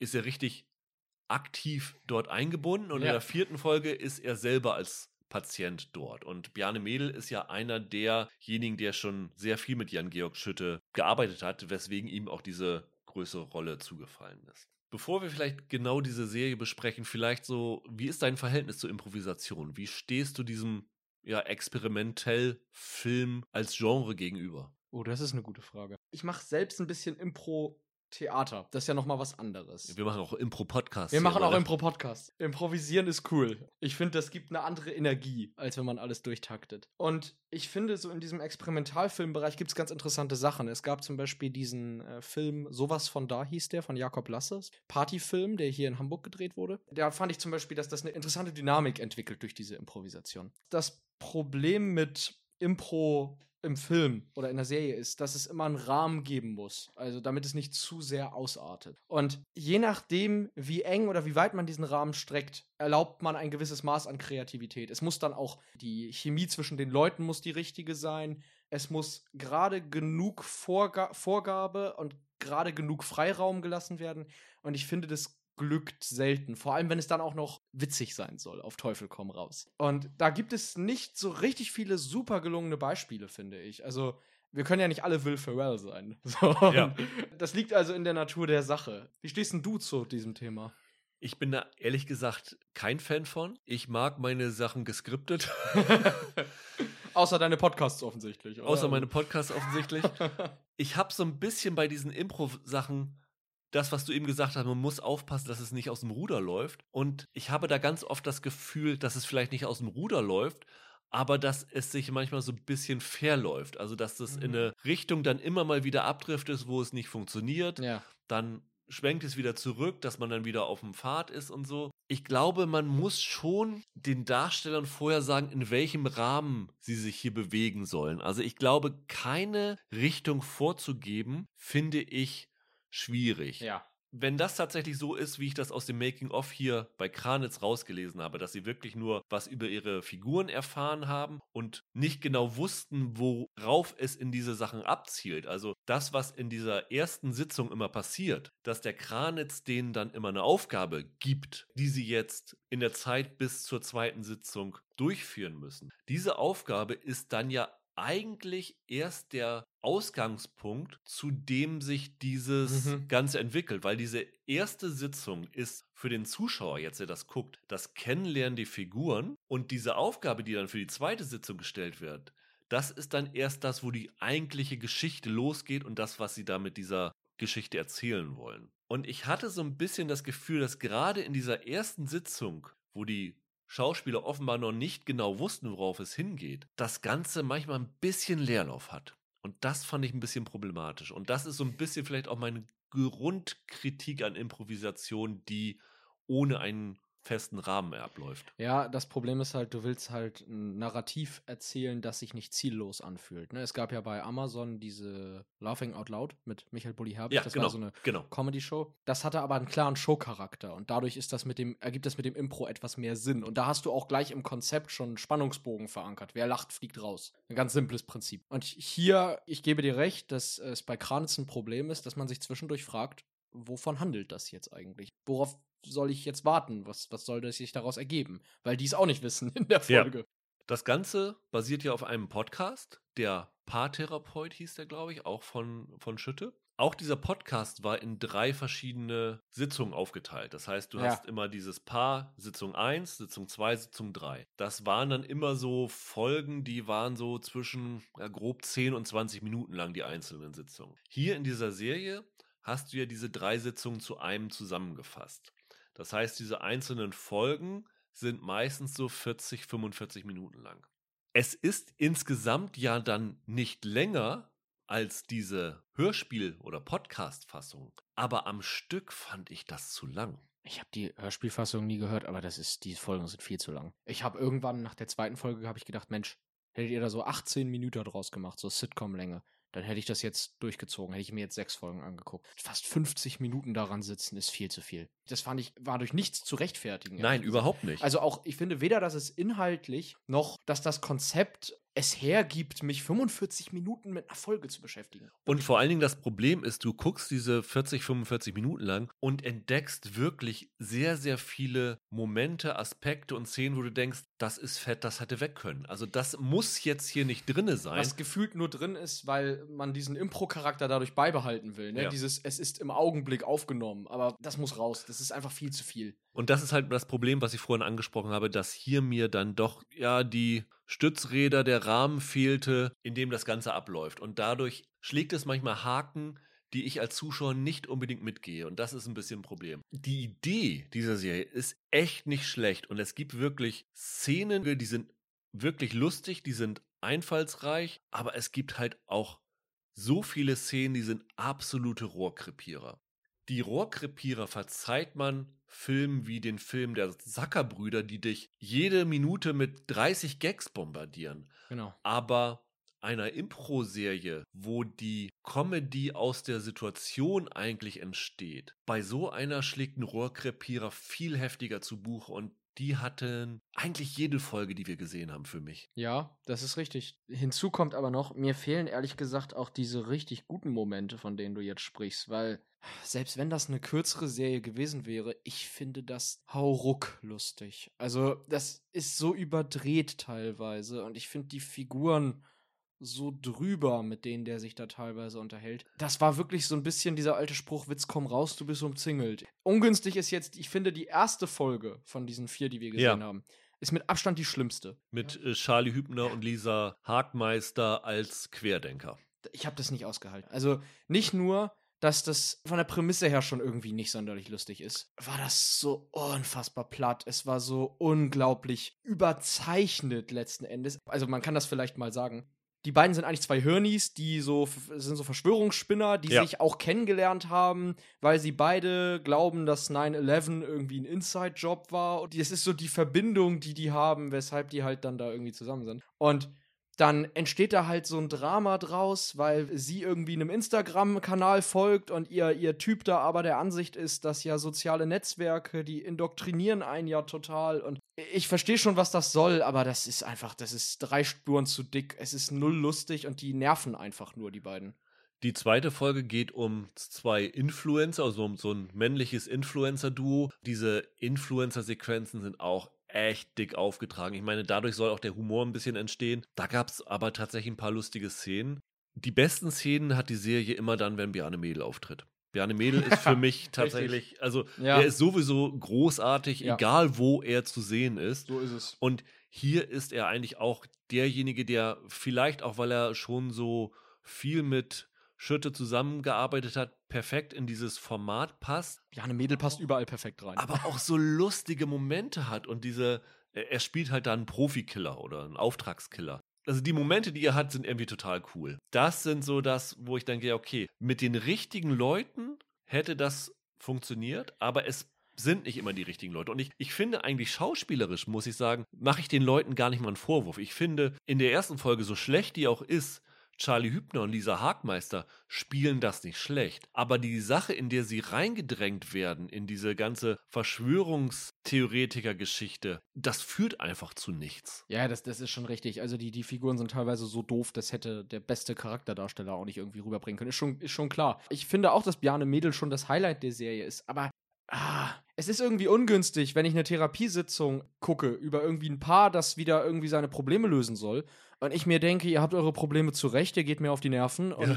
ist er richtig aktiv dort eingebunden und Ja. in der vierten Folge ist er selber als Patient dort. Und Bjarne Mädel ist ja einer derjenigen, der schon sehr viel mit Jan-Georg Schütte gearbeitet hat, weswegen ihm auch diese größere Rolle zugefallen ist. Bevor wir vielleicht genau diese Serie besprechen, vielleicht so, wie ist dein Verhältnis zur Improvisation? Wie stehst du diesem ja, experimentell Film als Genre gegenüber? Oh, das ist eine gute Frage. Ich mache selbst ein bisschen Impro-Theater. Das ist ja noch mal was anderes. Wir machen auch Impro-Podcasts. Wir machen auch? Impro-Podcasts. Improvisieren ist cool. Ich finde, das gibt eine andere Energie, als wenn man alles durchtaktet. Und ich finde, so in diesem Experimentalfilmbereich gibt es ganz interessante Sachen. Es gab zum Beispiel diesen äh, Film Sowas von da hieß der, von Jakob Lasses. Partyfilm, der hier in Hamburg gedreht wurde. Da fand ich zum Beispiel, dass das eine interessante Dynamik entwickelt durch diese Improvisation. Das Problem mit Impro im Film oder in der Serie ist, dass es immer einen Rahmen geben muss. Also damit es nicht zu sehr ausartet. Und je nachdem, wie eng oder wie weit man diesen Rahmen streckt, erlaubt man ein gewisses Maß an Kreativität. Es muss dann auch die Chemie zwischen den Leuten muss die richtige sein. Es muss gerade genug Vorga Vorgabe und gerade genug Freiraum gelassen werden. Und ich finde, das glückt selten. Vor allem, wenn es dann auch noch witzig sein soll, auf Teufel komm raus. Und da gibt es nicht so richtig viele super gelungene Beispiele, finde ich. Also, wir können ja nicht alle Will Ferrell sein. So. Ja. Das liegt also in der Natur der Sache. Wie stehst denn du zu diesem Thema? Ich bin da ehrlich gesagt kein Fan von. Ich mag meine Sachen geskriptet. Außer deine Podcasts offensichtlich. Oder? Außer meine Podcasts offensichtlich. Ich habe so ein bisschen bei diesen Impro-Sachen das, was du eben gesagt hast, man muss aufpassen, dass es nicht aus dem Ruder läuft. Und ich habe da ganz oft das Gefühl, dass es vielleicht nicht aus dem Ruder läuft, aber dass es sich manchmal so ein bisschen verläuft. Also, dass das Mhm. in eine Richtung dann immer mal wieder abdriftet, wo es nicht funktioniert. ja. Dann schwenkt es wieder zurück, dass man dann wieder auf dem Pfad ist und so. Ich glaube, man muss schon den Darstellern vorher sagen, in welchem Rahmen sie sich hier bewegen sollen. Also ich glaube, keine Richtung vorzugeben, finde ich schwierig. Ja. Wenn das tatsächlich so ist, wie ich das aus dem Making-of hier bei Kranitz rausgelesen habe, dass sie wirklich nur was über ihre Figuren erfahren haben und nicht genau wussten, worauf es in diese Sachen abzielt. Also das, was in dieser ersten Sitzung immer passiert, dass der Kranitz denen dann immer eine Aufgabe gibt, die sie jetzt in der Zeit bis zur zweiten Sitzung durchführen müssen. Diese Aufgabe ist dann ja eigentlich erst der Ausgangspunkt, zu dem sich dieses Mhm. Ganze entwickelt, weil diese erste Sitzung ist für den Zuschauer jetzt, der das guckt, das Kennenlernen der Figuren und diese Aufgabe, die dann für die zweite Sitzung gestellt wird, das ist dann erst das, wo die eigentliche Geschichte losgeht und das, was sie da mit dieser Geschichte erzählen wollen. Und ich hatte so ein bisschen das Gefühl, dass gerade in dieser ersten Sitzung, wo die Schauspieler offenbar noch nicht genau wussten, worauf es hingeht, das Ganze manchmal ein bisschen Leerlauf hat. Und das fand ich ein bisschen problematisch. Und das ist so ein bisschen vielleicht auch meine Grundkritik an Improvisation, die ohne einen festen Rahmen abläuft. Ja, das Problem ist halt, du willst halt ein Narrativ erzählen, das sich nicht ziellos anfühlt. Ne? Es gab ja bei Amazon diese Laughing Out Loud mit Michael Bulli Herbig. Ja, das genau, war so eine genau. Comedy-Show. Das hatte aber einen klaren Showcharakter und dadurch ist das mit dem, ergibt das mit dem Impro etwas mehr Sinn. Und da hast du auch gleich im Konzept schon einen Spannungsbogen verankert. Wer lacht, fliegt raus. Ein ganz simples Prinzip. Und hier, ich gebe dir recht, dass es bei Kranitz ein Problem ist, dass man sich zwischendurch fragt, wovon handelt das jetzt eigentlich? Worauf soll ich jetzt warten? Was, was soll das sich daraus ergeben? Weil die es auch nicht wissen in der Ja. Folge. Das Ganze basiert ja auf einem Podcast, der Paartherapeut hieß der, glaube ich, auch von, von Schütte. Auch dieser Podcast war in drei verschiedene Sitzungen aufgeteilt. Das heißt, du Ja. hast immer dieses Paar, Sitzung 1, Sitzung 2, Sitzung 3. Das waren dann immer so Folgen, die waren so zwischen ja, grob 10 und 20 Minuten lang, die einzelnen Sitzungen. Hier in dieser Serie hast du ja diese drei Sitzungen zu einem zusammengefasst. Das heißt, diese einzelnen Folgen sind meistens so 40, 45 Minuten lang. Es ist insgesamt ja dann nicht länger als diese Hörspiel- oder Podcast-Fassung, aber am Stück fand ich das zu lang. Ich habe die Hörspielfassung nie gehört, aber das ist, die Folgen sind viel zu lang. Ich habe irgendwann nach der zweiten Folge habe ich gedacht, Mensch, hättet ihr da so 18 Minuten draus gemacht, so Sitcom-Länge, dann hätte ich das jetzt durchgezogen, hätte ich mir jetzt sechs Folgen angeguckt. Fast 50 Minuten daran sitzen ist viel zu viel. Das fand ich, war durch nichts zu rechtfertigen. Nein, überhaupt nicht. Also auch, ich finde weder, dass es inhaltlich noch, dass das Konzept es hergibt, mich 45 Minuten mit einer Folge zu beschäftigen. Und vor allen Dingen das Problem ist, du guckst diese 40, 45 Minuten lang und entdeckst wirklich sehr, sehr viele Momente, Aspekte und Szenen, wo du denkst, das ist fett, das hätte weg können. Also das muss jetzt hier nicht drinne sein. Was gefühlt nur drin ist, weil man diesen Impro-Charakter dadurch beibehalten will. Ne? Ja. Dieses, es ist im Augenblick aufgenommen, aber das muss raus. Das ist einfach viel zu viel. Und das ist halt das Problem, was ich vorhin angesprochen habe, dass hier mir dann doch ja die Stützräder, der Rahmen fehlte, in dem das Ganze abläuft. Und dadurch schlägt es manchmal Haken, die ich als Zuschauer nicht unbedingt mitgehe. Und das ist ein bisschen ein Problem. Die Idee dieser Serie ist echt nicht schlecht. Und es gibt wirklich Szenen, die sind wirklich lustig, die sind einfallsreich, aber es gibt halt auch so viele Szenen, die sind absolute Rohrkrepierer. Die Rohrkrepierer verzeiht man Filmen wie den Film der Sackerbrüder, die dich jede Minute mit 30 Gags bombardieren. Genau. Aber einer Impro-Serie, wo die Comedy aus der Situation eigentlich entsteht, bei so einer schlägt ein Rohrkrepierer viel heftiger zu Buche und die hatten eigentlich jede Folge, die wir gesehen haben für mich. Ja, das ist richtig. Hinzu kommt aber noch, mir fehlen ehrlich gesagt auch diese richtig guten Momente, von denen du jetzt sprichst, weil selbst wenn das eine kürzere Serie gewesen wäre, ich finde das hauruck lustig. Also, das ist so überdreht teilweise und ich finde die Figuren so drüber, mit denen der sich da teilweise unterhält. Das war wirklich so ein bisschen dieser alte Spruch, Witz, komm raus, du bist umzingelt. Ungünstig ist jetzt, ich finde, die erste Folge von diesen vier, die wir gesehen Ja. haben, ist mit Abstand die schlimmste. Mit äh, Charlie Hübner und Lisa Hagmeister als Querdenker. ich habe das nicht ausgehalten. Also nicht nur, dass das von der Prämisse her schon irgendwie nicht sonderlich lustig ist, war das so unfassbar platt. Es war so unglaublich überzeichnet letzten Endes. Also man kann das vielleicht mal sagen. Die beiden sind eigentlich zwei Hirnis, die so sind so Verschwörungsspinner, die Ja. sich auch kennengelernt haben, weil sie beide glauben, dass 9/11 irgendwie ein Inside-Job war. Und das ist so die Verbindung, die die haben, weshalb die halt dann da irgendwie zusammen sind. Und dann entsteht da halt so ein Drama draus, weil sie irgendwie einem Instagram-Kanal folgt und ihr, ihr Typ da aber der Ansicht ist, dass ja soziale Netzwerke, die indoktrinieren einen ja total. Und ich verstehe schon, was das soll, aber das ist einfach, das ist drei Spuren zu dick. Es ist null lustig und die nerven einfach nur, die beiden. Die zweite Folge geht um zwei Influencer, also um so ein männliches Influencer-Duo. Diese Influencer-Sequenzen sind auch echt dick aufgetragen. Ich meine, dadurch soll auch der Humor ein bisschen entstehen. Da gab es aber tatsächlich ein paar lustige Szenen. Die besten Szenen hat die Serie immer dann, wenn Bjarne Mädel auftritt. Bjarne Mädel ist für mich tatsächlich, also Ja. er ist sowieso großartig, Ja. egal wo er zu sehen ist. So ist es. Und hier ist er eigentlich auch derjenige, der vielleicht auch, weil er schon so viel mit Schütte zusammengearbeitet hat, perfekt in dieses Format passt, Bjarne Mädel passt überall perfekt rein. aber auch so lustige Momente hat und diese, er spielt halt da einen Profikiller oder einen Auftragskiller. Also die Momente, die er hat, sind irgendwie total cool. Das sind so das, wo ich denke, ja, okay, mit den richtigen Leuten hätte das funktioniert, aber es sind nicht immer die richtigen Leute. Und ich, ich finde eigentlich schauspielerisch, muss ich sagen, mache ich den Leuten gar nicht mal einen Vorwurf. Ich finde, in der ersten Folge, so schlecht die auch ist, Charlie Hübner und Lisa Hagmeister spielen das nicht schlecht. Aber die Sache, in der sie reingedrängt werden, in diese ganze Verschwörungstheoretiker-Geschichte, das führt einfach zu nichts. Ja, das, das ist schon richtig. Also die, die Figuren sind teilweise so doof, das hätte der beste Charakterdarsteller auch nicht irgendwie rüberbringen können. Ist schon, ist schon klar. Ich finde auch, dass Bjarne Mädel schon das Highlight der Serie ist, aber ah, es ist irgendwie ungünstig, wenn ich eine Therapiesitzung gucke über irgendwie ein Paar, das wieder irgendwie seine Probleme lösen soll und ich mir denke, ihr habt eure Probleme zurecht, ihr geht mir auf die Nerven und ja.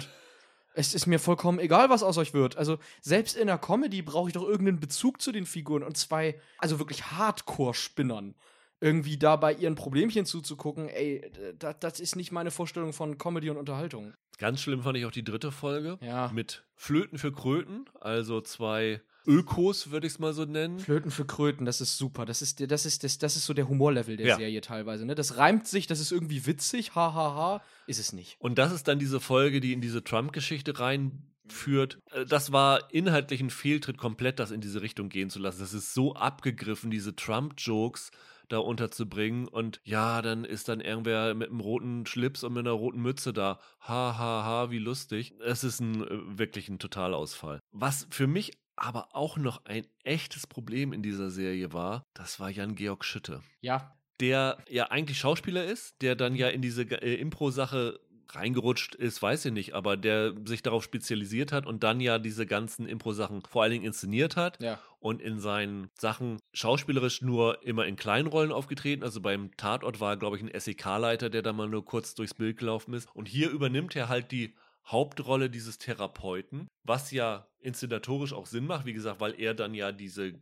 es ist mir vollkommen egal, was aus euch wird. Also selbst in der Comedy brauche ich doch irgendeinen Bezug zu den Figuren und zwei, also wirklich Hardcore-Spinnern irgendwie da bei ihren Problemchen zuzugucken, ey, das, das ist nicht meine Vorstellung von Comedy und Unterhaltung. Ganz schlimm fand ich auch die dritte Folge. Ja. Mit Flöten für Kröten, also zwei Ökos, würde ich es mal so nennen. Flöten für Kröten, das ist super. Das ist, das ist, das, das ist so der Humorlevel der ja. Serie teilweise. Ne? Das reimt sich, das ist irgendwie witzig, hahaha, ha, ha. ist es nicht. Und das ist dann diese Folge, die in diese Trump-Geschichte reinführt. Äh, das war inhaltlich ein Fehltritt, komplett das in diese Richtung gehen zu lassen. Das ist so abgegriffen, diese Trump-Jokes da unterzubringen. Und ja, dann ist dann irgendwer mit einem roten Schlips und mit einer roten Mütze da. Ha, ha, ha, wie lustig. Es ist ein, äh, wirklich ein Totalausfall. Was für mich aber auch noch ein echtes Problem in dieser Serie war, das war Jan-Georg Schütte. Ja. Der ja eigentlich Schauspieler ist, der dann ja in diese äh, Impro-Sache reingerutscht ist, weiß ich nicht, aber der sich darauf spezialisiert hat und dann ja diese ganzen Impro-Sachen vor allen Dingen inszeniert hat ja. und in seinen Sachen schauspielerisch nur immer in kleinen Rollen aufgetreten. Also beim Tatort war glaube ich, ein SEK-Leiter, der da mal nur kurz durchs Bild gelaufen ist. Und hier übernimmt er halt die Hauptrolle dieses Therapeuten, was ja inszenatorisch auch Sinn macht, wie gesagt, weil er dann ja diese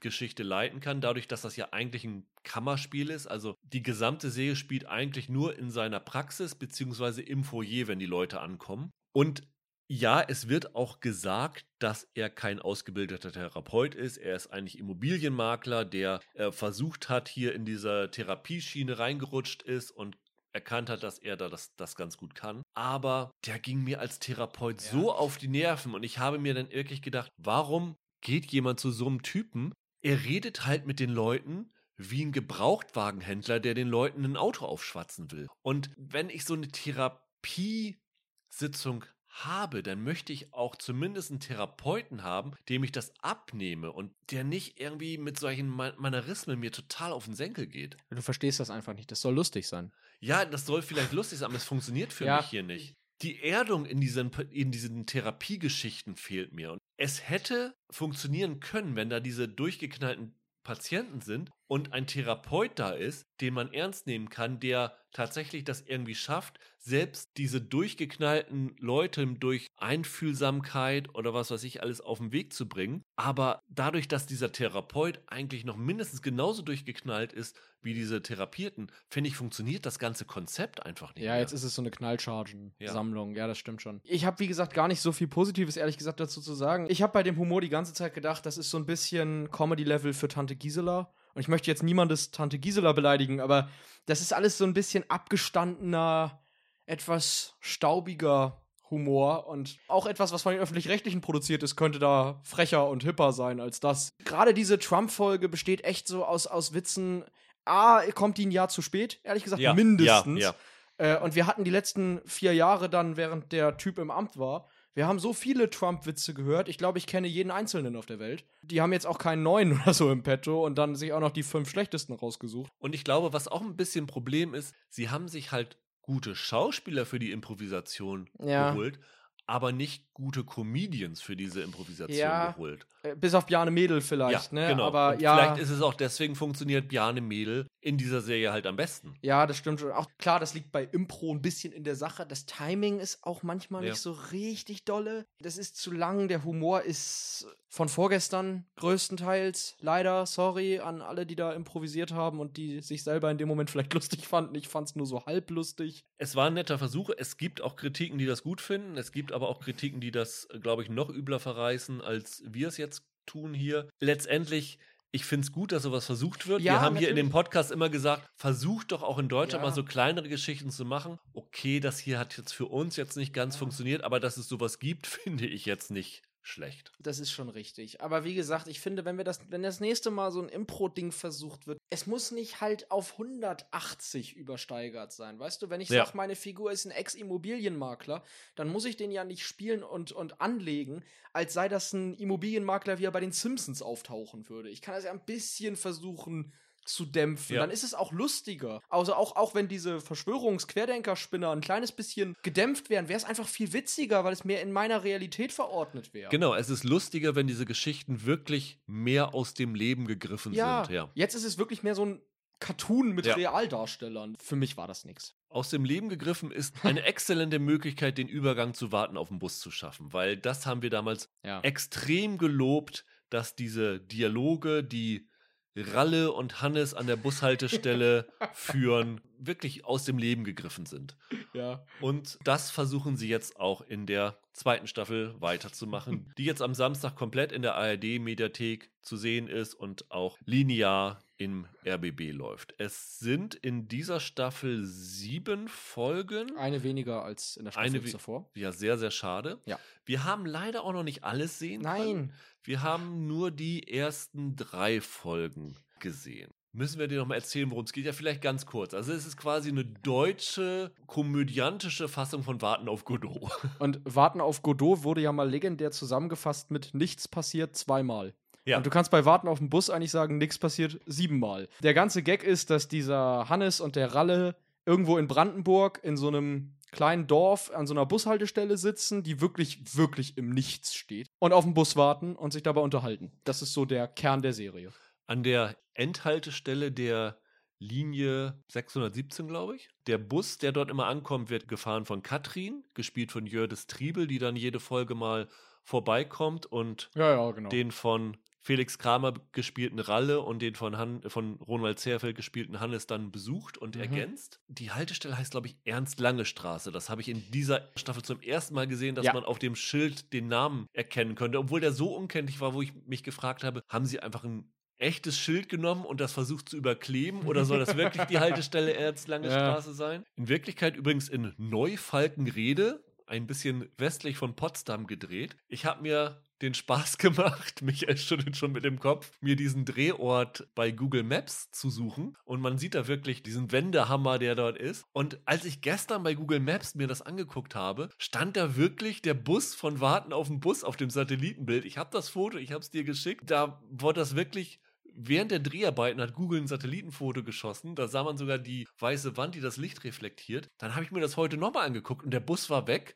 Geschichte leiten kann, dadurch, dass das ja eigentlich ein Kammerspiel ist. Also die gesamte Serie spielt eigentlich nur in seiner Praxis beziehungsweise im Foyer, wenn die Leute ankommen. Und ja, es wird auch gesagt, dass er kein ausgebildeter Therapeut ist. Er ist eigentlich Immobilienmakler, der äh, versucht hat, hier in dieser Therapieschiene reingerutscht ist und erkannt hat, dass er da das, das ganz gut kann. Aber der ging mir als Therapeut ja. so auf die Nerven und ich habe mir dann wirklich gedacht, warum geht jemand zu so einem Typen? Er redet halt mit den Leuten wie ein Gebrauchtwagenhändler, der den Leuten ein Auto aufschwatzen will. Und wenn ich so eine Therapiesitzung habe, dann möchte ich auch zumindest einen Therapeuten haben, dem ich das abnehme und der nicht irgendwie mit solchen Manierismen mir total auf den Senkel geht. Du verstehst das einfach nicht. Das soll lustig sein. Ja, das soll vielleicht lustig sein, aber es funktioniert für ja. mich hier nicht. Die Erdung in diesen, in diesen Therapiegeschichten fehlt mir. Und es hätte funktionieren können, wenn da diese durchgeknallten Patienten sind und ein Therapeut da ist, den man ernst nehmen kann, der tatsächlich das irgendwie schafft, selbst diese durchgeknallten Leute durch Einfühlsamkeit oder was weiß ich alles auf den Weg zu bringen. Aber dadurch, dass dieser Therapeut eigentlich noch mindestens genauso durchgeknallt ist wie diese Therapierten, finde ich, funktioniert das ganze Konzept einfach nicht. Ja, mehr. jetzt ist es so eine Knallchargen-Sammlung. Ja. ja. das stimmt schon. Ich habe, wie gesagt, gar nicht so viel Positives, ehrlich gesagt, dazu zu sagen. Ich habe bei dem Humor die ganze Zeit gedacht, das ist so ein bisschen Comedy-Level für Tante Gisela. Und ich möchte jetzt niemandes Tante Gisela beleidigen, aber das ist alles so ein bisschen abgestandener, etwas staubiger Humor und auch etwas, was von den öffentlich-rechtlichen produziert ist, könnte da frecher und hipper sein als das. Gerade diese Trump-Folge besteht echt so aus, aus Witzen. A, kommt die ein Jahr zu spät, ehrlich gesagt, ja, mindestens. Ja, ja. Äh, und wir hatten die letzten vier Jahre dann, während der Typ im Amt war, wir haben so viele Trump-Witze gehört. Ich glaube, ich kenne jeden einzelnen auf der Welt. Die haben jetzt auch keinen neuen oder so im Petto und dann sich auch noch die fünf schlechtesten rausgesucht. Und ich glaube, was auch ein bisschen Problem ist, sie haben sich halt gute Schauspieler für die Improvisation geholt, aber nicht gute Comedians für diese Improvisation ja, geholt. Äh, bis auf Bjarne Mädel vielleicht, ja, ne? Genau. Aber ja. Vielleicht ist es auch deswegen funktioniert Bjarne Mädel in dieser Serie halt am besten. Ja, das stimmt schon. Auch klar, das liegt bei Impro ein bisschen in der Sache. Das Timing ist auch manchmal ja. nicht so richtig dolle. Das ist zu lang. Der Humor ist von vorgestern größtenteils. Leider, sorry an alle, die da improvisiert haben und die sich selber in dem Moment vielleicht lustig fanden. Ich fand es nur so halb lustig. Es war ein netter Versuch. Es gibt auch Kritiken, die das gut finden. Es gibt aber auch Kritiken, die das, glaube ich, noch übler verreißen, als wir es jetzt tun hier. Letztendlich ich finde es gut, dass sowas versucht wird. Ja, wir haben natürlich. hier in dem Podcast immer gesagt, versucht doch auch in Deutschland ja. mal so kleinere Geschichten zu machen. Okay, das hier hat jetzt für uns jetzt nicht ganz ja. funktioniert, aber dass es sowas gibt, finde ich jetzt nicht schlecht. Das ist schon richtig. Aber wie gesagt, ich finde, wenn wir das, wenn das nächste Mal so ein Impro-Ding versucht wird, es muss nicht halt auf 180 übersteigert sein. Weißt du, wenn ich ja. sage, meine Figur ist ein Ex-Immobilienmakler, dann muss ich den ja nicht spielen und, und anlegen, als sei das ein Immobilienmakler, wie er bei den Simpsons auftauchen würde. Ich kann das ja ein bisschen versuchen zu dämpfen. Ja. Dann ist es auch lustiger. Also auch, auch wenn diese Verschwörungs-Querdenker-Spinner ein kleines bisschen gedämpft wären, wäre es einfach viel witziger, weil es mehr in meiner Realität verordnet wäre. Genau, es ist lustiger, wenn diese Geschichten wirklich mehr aus dem Leben gegriffen Ja, sind. Ja. jetzt ist es wirklich mehr so ein Cartoon mit Ja. Realdarstellern. Für mich war das nichts. Aus dem Leben gegriffen ist eine exzellente Möglichkeit, den Übergang zu warten auf den Bus zu schaffen, weil das haben wir damals Ja. extrem gelobt, dass diese Dialoge, die Ralle und Hannes an der Bushaltestelle führen, wirklich aus dem Leben gegriffen sind. ja. Und das versuchen sie jetzt auch in der zweiten Staffel weiterzumachen, die jetzt am Samstag komplett in der ARD-Mediathek zu sehen ist und auch linear im RBB läuft. Es sind in dieser Staffel sieben Folgen. Eine weniger als in der Staffel Eine davor. Ja, sehr, sehr schade. Ja. Wir haben leider auch noch nicht alles sehen können. Nein. Wir haben nur die ersten drei Folgen gesehen. Müssen wir dir noch mal erzählen, worum es geht? Ja, vielleicht ganz kurz. Also es ist quasi eine deutsche, komödiantische Fassung von Warten auf Godot. Und Warten auf Godot wurde ja mal legendär zusammengefasst mit Nichts passiert zweimal. Ja. Und du kannst bei Warten auf den Bus eigentlich sagen, nichts passiert siebenmal. Der ganze Gag ist, dass dieser Hannes und der Ralle irgendwo in Brandenburg in so einem kleinen Dorf an so einer Bushaltestelle sitzen, die wirklich, wirklich im Nichts steht. Und auf den Bus warten und sich dabei unterhalten. Das ist so der Kern der Serie. An der Endhaltestelle der Linie 617, glaube ich. Der Bus, der dort immer ankommt, wird gefahren von Katrin, gespielt von Jördis Triebel, die dann jede Folge mal vorbeikommt und Ja, ja, genau. den von Felix Kramer gespielten Ralle und den von, Han von Ronald Zerfeld gespielten Hannes dann besucht und Mhm. ergänzt. Die Haltestelle heißt, glaube ich, Ernst-Lange-Straße. Das habe ich in dieser Staffel zum ersten Mal gesehen, dass Ja. man auf dem Schild den Namen erkennen könnte, obwohl der so unkenntlich war, wo ich mich gefragt habe, haben sie einfach ein echtes Schild genommen und das versucht zu überkleben oder soll das wirklich die Haltestelle Ernst-Lange Ja. Straße sein? In Wirklichkeit übrigens in Neufalkenrede, ein bisschen westlich von Potsdam gedreht. Ich habe mir den Spaß gemacht, mich schüttelt schon mit dem Kopf, mir diesen Drehort bei Google Maps zu suchen. Und man sieht da wirklich diesen Wendehammer, der dort ist. Und als ich gestern bei Google Maps mir das angeguckt habe, stand da wirklich der Bus von Warten auf den Bus auf dem Satellitenbild. Ich habe das Foto, ich habe es dir geschickt. Da wurde das wirklich Während der Dreharbeiten hat Google ein Satellitenfoto geschossen. Da sah man sogar die weiße Wand, die das Licht reflektiert. Dann habe ich mir das heute nochmal angeguckt und der Bus war weg.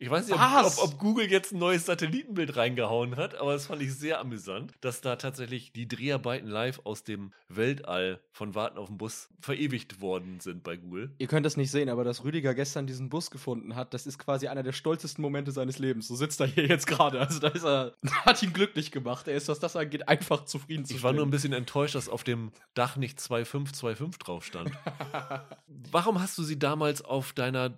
Ich weiß nicht, ob, ob, ob Google jetzt ein neues Satellitenbild reingehauen hat, aber das fand ich sehr amüsant, dass da tatsächlich die Dreharbeiten live aus dem Weltall von Warten auf den Bus verewigt worden sind bei Google. Ihr könnt das nicht sehen, aber dass Rüdiger gestern diesen Bus gefunden hat, das ist quasi einer der stolzesten Momente seines Lebens. So sitzt er hier jetzt gerade. Also da ist er, hat ihn glücklich gemacht. Er ist, was das angeht, einfach zufrieden zu Ich war nur ein bisschen enttäuscht, dass auf dem Dach nicht 2525 drauf stand. Warum hast du sie damals auf deiner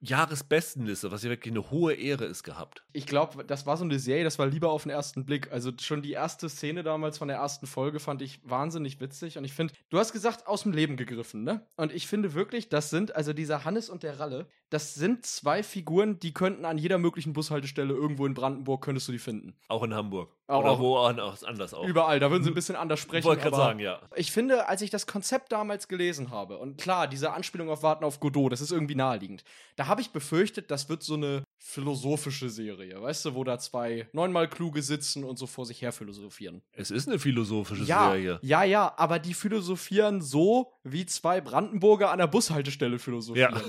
Jahresbestenliste, was ja wirklich eine hohe Ehre ist, gehabt? Ich glaube, das war so eine Serie, das war lieber auf den ersten Blick. Also schon die erste Szene damals von der ersten Folge fand ich wahnsinnig witzig. Und ich finde, du hast gesagt, aus dem Leben gegriffen, ne? Und ich finde wirklich, das sind, also dieser Hannes und der Ralle, das sind zwei Figuren, die könnten an jeder möglichen Bushaltestelle irgendwo in Brandenburg, könntest du die finden. Auch in Hamburg. Auch- Oder auch- wo auch anders auch. Überall, da würden sie ein bisschen anders sprechen. Wollte gerade sagen, ja. Ich finde, als ich das Konzept damals gelesen habe, und klar, diese Anspielung auf Warten auf Godot, das ist irgendwie naheliegend, da habe ich befürchtet, das wird so eine philosophische Serie, weißt du, wo da zwei neunmal Kluge sitzen und so vor sich her philosophieren. Es ist eine philosophische Ja, Serie. ja, ja, aber die philosophieren so, wie zwei Brandenburger an der Bushaltestelle philosophieren. Ja.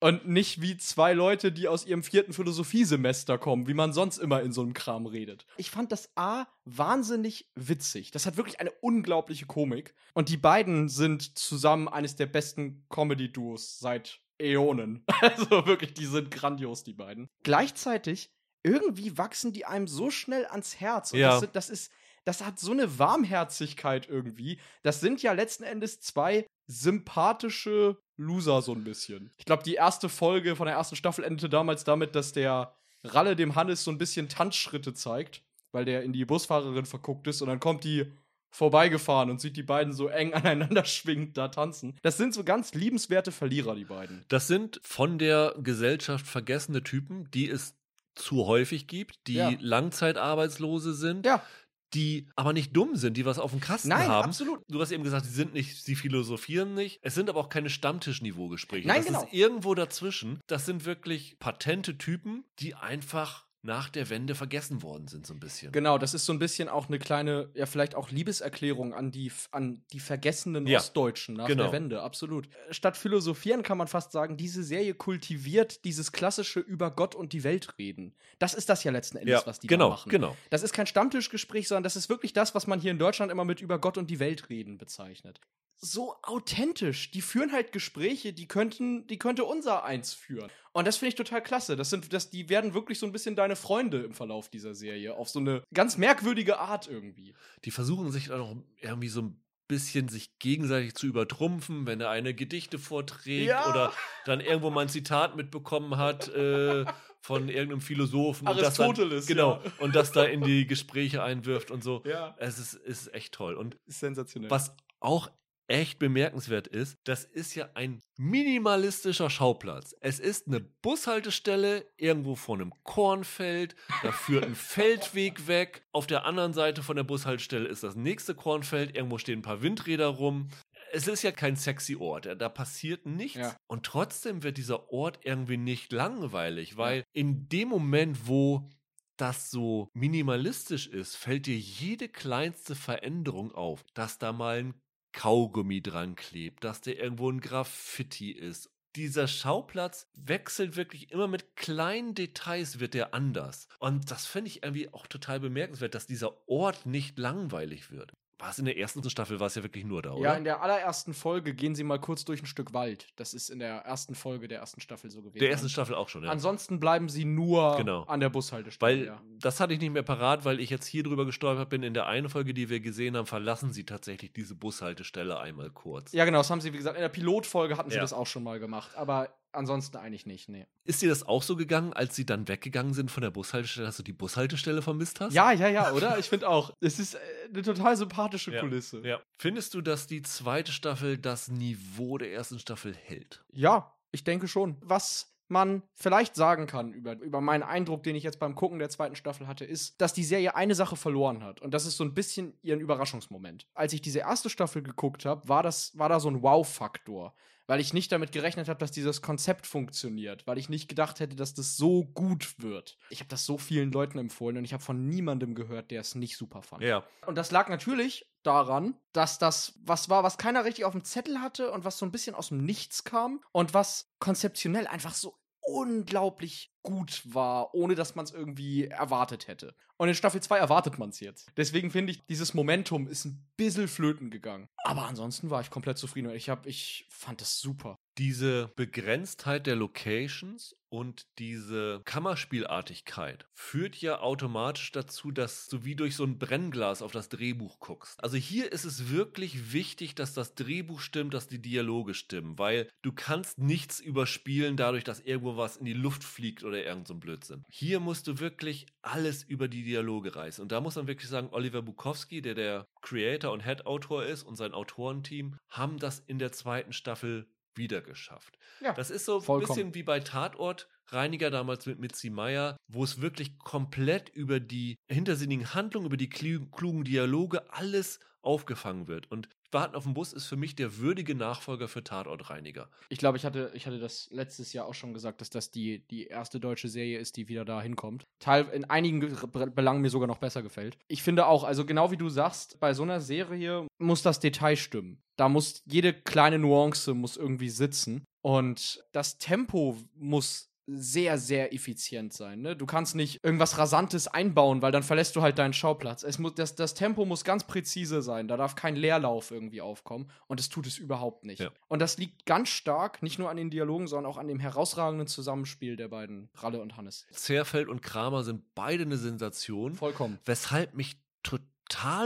Und nicht wie zwei Leute, die aus ihrem vierten Philosophiesemester kommen, wie man sonst immer in so einem Kram redet. Ich fand das A wahnsinnig witzig. Das hat wirklich eine unglaubliche Komik. Und die beiden sind zusammen eines der besten Comedy-Duos seit Äonen. Also wirklich, die sind grandios, die beiden. Gleichzeitig, irgendwie wachsen die einem so schnell ans Herz. Und Ja. das, sind- das ist, das hat so eine Warmherzigkeit irgendwie. Das sind ja letzten Endes zwei sympathische Loser so ein bisschen. Ich glaube, die erste Folge von der ersten Staffel endete damals damit, dass der Ralle dem Hannes so ein bisschen Tanzschritte zeigt, weil der in die Busfahrerin verguckt ist und dann kommt die vorbeigefahren und sieht die beiden so eng aneinander schwingend da tanzen. Das sind so ganz liebenswerte Verlierer, die beiden. Das sind von der Gesellschaft vergessene Typen, die es zu häufig gibt, die Ja. Langzeitarbeitslose sind, Ja, die aber nicht dumm sind, die was auf dem Kasten Nein, haben. absolut. Du hast eben gesagt, sie sind nicht, sie philosophieren nicht. Es sind aber auch keine Stammtischniveau-Gespräche. Nein, das genau. ist irgendwo dazwischen. Das sind wirklich patente Typen, die einfach nach der Wende vergessen worden sind, so ein bisschen. Genau, das ist so ein bisschen auch eine kleine, ja, vielleicht auch Liebeserklärung an die, an die vergessenen Ja, Ostdeutschen nach genau. der Wende, absolut. Statt philosophieren kann man fast sagen, diese Serie kultiviert dieses klassische über Gott und die Welt reden. Das ist das ja letzten Endes, Ja, was die genau, machen. genau. Das ist kein Stammtischgespräch, sondern das ist wirklich das, was man hier in Deutschland immer mit über Gott und die Welt reden bezeichnet. So authentisch. Die führen halt Gespräche, die könnten, die könnte unser eins führen. Und das finde ich total klasse. Das sind, das, die werden wirklich so ein bisschen deine Freunde im Verlauf dieser Serie. Auf so eine ganz merkwürdige Art irgendwie. Die versuchen sich dann auch irgendwie so ein bisschen sich gegenseitig zu übertrumpfen, wenn der eine Gedichte vorträgt Ja. oder dann irgendwo mal ein Zitat mitbekommen hat äh, von irgendeinem Philosophen. und das dann, Aristoteles, Genau. ja. Und das da in die Gespräche einwirft und so. Ja. Es ist, ist echt toll. Und Ist sensationell. was auch echt bemerkenswert ist, das ist ja ein minimalistischer Schauplatz. Es ist eine Bushaltestelle irgendwo vor einem Kornfeld, da führt ein Feldweg weg. Auf der anderen Seite von der Bushaltestelle ist das nächste Kornfeld, irgendwo stehen ein paar Windräder rum. Es ist ja kein sexy Ort, da passiert nichts. Ja. Und trotzdem wird dieser Ort irgendwie nicht langweilig, weil in dem Moment, wo das so minimalistisch ist, fällt dir jede kleinste Veränderung auf, dass da mal ein Kaugummi dran klebt, dass da irgendwo ein Graffiti ist. Dieser Schauplatz wechselt wirklich immer mit kleinen Details, wird der anders. Und das finde ich irgendwie auch total bemerkenswert, dass dieser Ort nicht langweilig wird. War es in der ersten Staffel, war es ja wirklich nur da, oder? Ja, in der allerersten Folge gehen sie mal kurz durch ein Stück Wald. Das ist in der ersten Folge der ersten Staffel so gewesen. der ersten Staffel auch schon, ja. Ansonsten bleiben sie nur Genau. an der Bushaltestelle. Weil ja. das hatte ich nicht mehr parat, weil ich jetzt hier drüber gestolpert bin. In der einen Folge, die wir gesehen haben, verlassen sie tatsächlich diese Bushaltestelle einmal kurz. ja, genau, das haben sie, wie gesagt, in der Pilotfolge hatten sie Ja. das auch schon mal gemacht. Aber ansonsten eigentlich nicht, nee. Ist dir das auch so gegangen, als sie dann weggegangen sind von der Bushaltestelle, dass du die Bushaltestelle vermisst hast? Ja, ja, ja, oder? Ich finde auch. Es ist äh, eine total sympathische Ja. Kulisse. ja. Findest du, dass die zweite Staffel das Niveau der ersten Staffel hält? Ja, ich denke schon. Was man vielleicht sagen kann über, über meinen Eindruck, den ich jetzt beim Gucken der zweiten Staffel hatte, ist, dass die Serie eine Sache verloren hat. Und das ist so ein bisschen ihren Überraschungsmoment. Als ich diese erste Staffel geguckt habe, war, das- war da so ein Wow-Faktor. Weil ich nicht damit gerechnet habe, dass dieses Konzept funktioniert. Weil ich nicht gedacht hätte, dass das so gut wird. Ich habe das so vielen Leuten empfohlen und ich habe von niemandem gehört, der es nicht super fand. Ja. Und das lag natürlich daran, dass das was war, was keiner richtig auf dem Zettel hatte und was so ein bisschen aus dem Nichts kam und was konzeptionell einfach so unglaublich gut war, ohne dass man es irgendwie erwartet hätte. Und in Staffel 2 erwartet man es jetzt. Deswegen finde ich, dieses Momentum ist ein bisschen flöten gegangen. Aber ansonsten war ich komplett zufrieden und ich, hab, ich fand das super. Diese Begrenztheit der Locations und diese Kammerspielartigkeit führt ja automatisch dazu, dass du wie durch so ein Brennglas auf das Drehbuch guckst. Also hier ist es wirklich wichtig, dass das Drehbuch stimmt, dass die Dialoge stimmen, weil du kannst nichts überspielen dadurch, dass irgendwo was in die Luft fliegt oder irgend so ein Blödsinn. Hier musst du wirklich alles über die Dialoge reißen. Und da muss man wirklich sagen, Oliver Bukowski, der der Creator und Head-Autor ist und sein Autorenteam, haben das in der zweiten Staffel wieder geschafft. Ja, Das ist so ein bisschen wie bei Tatort. Reiniger damals mit Mitzi Meier, wo es wirklich komplett über die hintersinnigen Handlungen, über die klu- klugen Dialoge alles aufgefangen wird. Und Warten auf den Bus ist für mich der würdige Nachfolger für Tatort Reiniger. Ich glaube, ich hatte, ich hatte das letztes Jahr auch schon gesagt, dass das die, die erste deutsche Serie ist, die wieder da hinkommt. Teil, in einigen Ge- Be- Belangen mir sogar noch besser gefällt. Ich finde auch, also genau wie du sagst, bei so einer Serie muss das Detail stimmen. Da muss jede kleine Nuance muss irgendwie sitzen. Und das Tempo muss sehr, sehr effizient sein. Ne? Du kannst nicht irgendwas Rasantes einbauen, weil dann verlässt du halt deinen Schauplatz. Es muss, das, das Tempo muss ganz präzise sein. Da darf kein Leerlauf irgendwie aufkommen. Und das tut es überhaupt nicht. Ja. Und das liegt ganz stark, nicht nur an den Dialogen, sondern auch an dem herausragenden Zusammenspiel der beiden, Ralle und Hannes. Zerfeld und Kramer sind beide eine Sensation, Vollkommen. weshalb mich total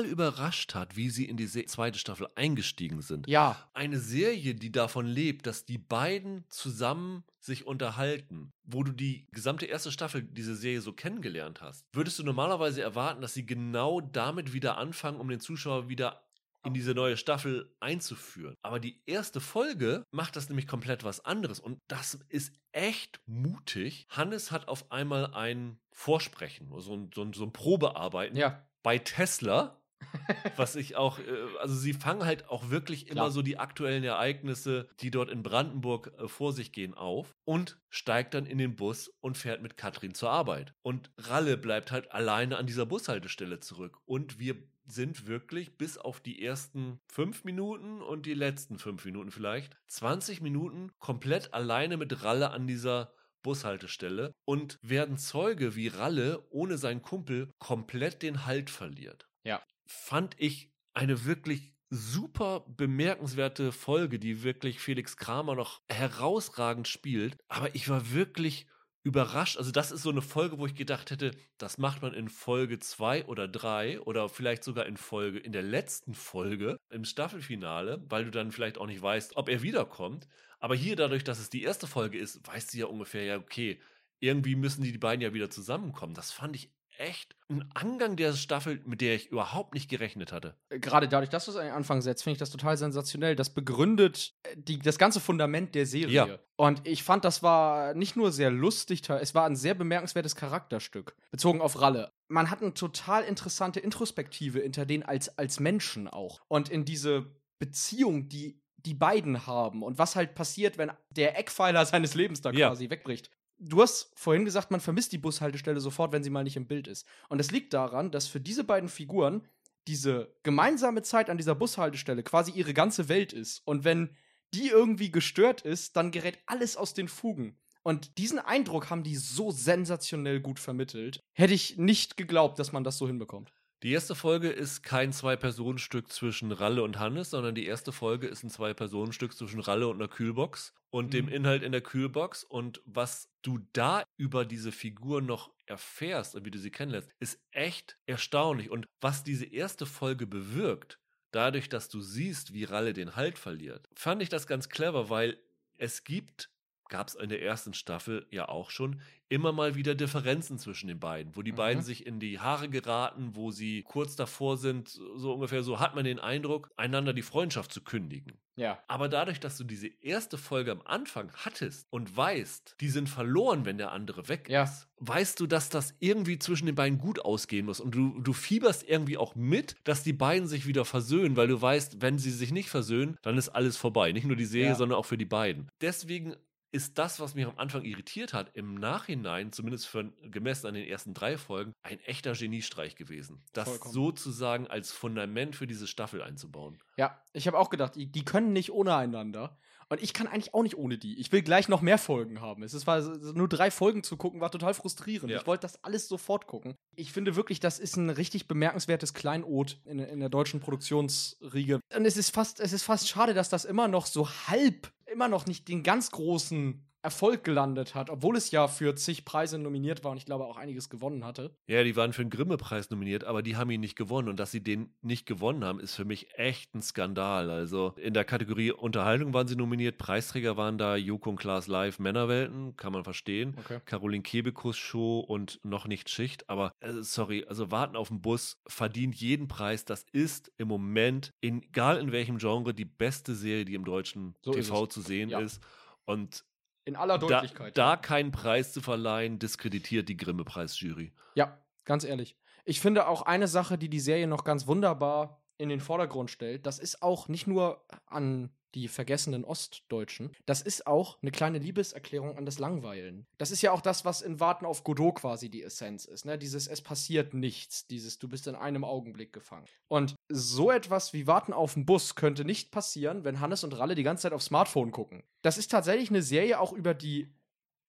überrascht hat, wie sie in die zweite Staffel eingestiegen sind. Ja, Eine Serie, die davon lebt, dass die beiden zusammen sich unterhalten, wo du die gesamte erste Staffel diese Serie so kennengelernt hast, würdest du normalerweise erwarten, dass sie genau damit wieder anfangen, um den Zuschauer wieder in diese neue Staffel einzuführen. Aber die erste Folge macht das nämlich komplett was anderes und das ist echt mutig. Hannes hat auf einmal ein Vorsprechen, so ein, so ein, so ein Probearbeiten ja. Bei Tesla Was ich auch, äh, also sie fangen halt auch wirklich immer Klar. so die aktuellen Ereignisse, die dort in Brandenburg äh, vor sich gehen, auf und steigt dann in den Bus und fährt mit Katrin zur Arbeit. Und Ralle bleibt halt alleine an dieser Bushaltestelle zurück. Und wir sind wirklich bis auf die ersten fünf Minuten und die letzten fünf Minuten vielleicht 20 Minuten komplett alleine mit Ralle an dieser Bushaltestelle und werden Zeuge, wie Ralle ohne seinen Kumpel komplett den Halt verliert. Ja. Fand ich eine wirklich super bemerkenswerte Folge, die wirklich Felix Kramer noch herausragend spielt. Aber ich war wirklich überrascht. Also, das ist so eine Folge, wo ich gedacht hätte, das macht man in Folge 2 oder 3 oder vielleicht sogar in Folge, in der letzten Folge im Staffelfinale, weil du dann vielleicht auch nicht weißt, ob er wiederkommt. Aber hier, dadurch, dass es die erste Folge ist, weißt du ja ungefähr, ja, okay, irgendwie müssen die, die beiden ja wieder zusammenkommen. Das fand ich echt ein Angang der Staffel, mit der ich überhaupt nicht gerechnet hatte. Gerade dadurch, dass du es an den Anfang setzt, finde ich das total sensationell. Das begründet äh, die, das ganze Fundament der Serie. Ja. Und ich fand, das war nicht nur sehr lustig, es war ein sehr bemerkenswertes Charakterstück, bezogen auf Ralle. Man hat eine total interessante Introspektive hinter denen als, als Menschen auch. Und in diese Beziehung, die die beiden haben und was halt passiert, wenn der Eckpfeiler seines Lebens da Ja. quasi wegbricht. Du hast vorhin gesagt, man vermisst die Bushaltestelle sofort, wenn sie mal nicht im Bild ist. Und das liegt daran, dass für diese beiden Figuren diese gemeinsame Zeit an dieser Bushaltestelle quasi ihre ganze Welt ist. Und wenn die irgendwie gestört ist, dann gerät alles aus den Fugen. Und diesen Eindruck haben die so sensationell gut vermittelt. Hätte ich nicht geglaubt, dass man das so hinbekommt. Die erste Folge ist kein Zwei-Personen-Stück zwischen Ralle und Hannes, sondern die erste Folge ist ein Zwei-Personen-Stück zwischen Ralle und einer Kühlbox und dem Mhm. Inhalt in der Kühlbox. Und was du da über diese Figur noch erfährst und wie du sie kennenlernst, ist echt erstaunlich. Und was diese erste Folge bewirkt, dadurch, dass du siehst, wie Ralle den Halt verliert, fand ich das ganz clever, weil es gibt gab es in der ersten Staffel ja auch schon, immer mal wieder Differenzen zwischen den beiden, wo die Mhm. beiden sich in die Haare geraten, wo sie kurz davor sind, so ungefähr so hat man den Eindruck, einander die Freundschaft zu kündigen. Ja. Aber dadurch, dass du diese erste Folge am Anfang hattest und weißt, die sind verloren, wenn der andere weg Ja. ist, weißt du, dass das irgendwie zwischen den beiden gut ausgehen muss. Und du, du fieberst irgendwie auch mit, dass die beiden sich wieder versöhnen, weil du weißt, wenn sie sich nicht versöhnen, dann ist alles vorbei. Nicht nur die Serie, Ja. sondern auch für die beiden. Deswegen ist das, was mich am Anfang irritiert hat, im Nachhinein, zumindest für, gemessen an den ersten drei Folgen, ein echter Geniestreich gewesen. Das Vollkommen. sozusagen als Fundament für diese Staffel einzubauen. Ja, ich habe auch gedacht, die, die können nicht ohne einander. Und ich kann eigentlich auch nicht ohne die. Ich will gleich noch mehr Folgen haben. Es ist war nur drei Folgen zu gucken, war total frustrierend. Ja. Ich wollte das alles sofort gucken. Ich finde wirklich, das ist ein richtig bemerkenswertes Kleinod in, in der deutschen Produktionsriege. Und es ist fast, es ist fast schade, dass das immer noch so halb, immer noch nicht den ganz großen Erfolg gelandet hat, obwohl es ja für zig Preise nominiert war und ich glaube auch einiges gewonnen hatte. Ja, die waren für den Grimme-Preis nominiert, aber die haben ihn nicht gewonnen. Und dass sie den nicht gewonnen haben, ist für mich echt ein Skandal. Also in der Kategorie Unterhaltung waren sie nominiert. Preisträger waren da Joko und Klaas Live Männerwelten, kann man verstehen. Okay. Caroline Kebekus Show und noch nicht Schicht. Aber äh, sorry, also Warten auf den Bus verdient jeden Preis. Das ist im Moment, in, egal in welchem Genre, die beste Serie, die im deutschen So TV zu sehen Ja. ist. Und In aller da, Deutlichkeit. da keinen Preis zu verleihen, diskreditiert die Grimme-Preisjury. Ja, ganz ehrlich. Ich finde auch eine Sache, die die Serie noch ganz wunderbar in den Vordergrund stellt, das ist auch nicht nur an die vergessenen Ostdeutschen, das ist auch eine kleine Liebeserklärung an das Langweilen. Das ist ja auch das, was in Warten auf Godot quasi die Essenz ist, ne? Dieses es passiert nichts, dieses du bist in einem Augenblick gefangen. Und so etwas wie Warten auf den Bus könnte nicht passieren, wenn Hannes und Ralle die ganze Zeit aufs Smartphone gucken. Das ist tatsächlich eine Serie auch über die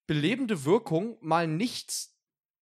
belebende Wirkung, mal nichts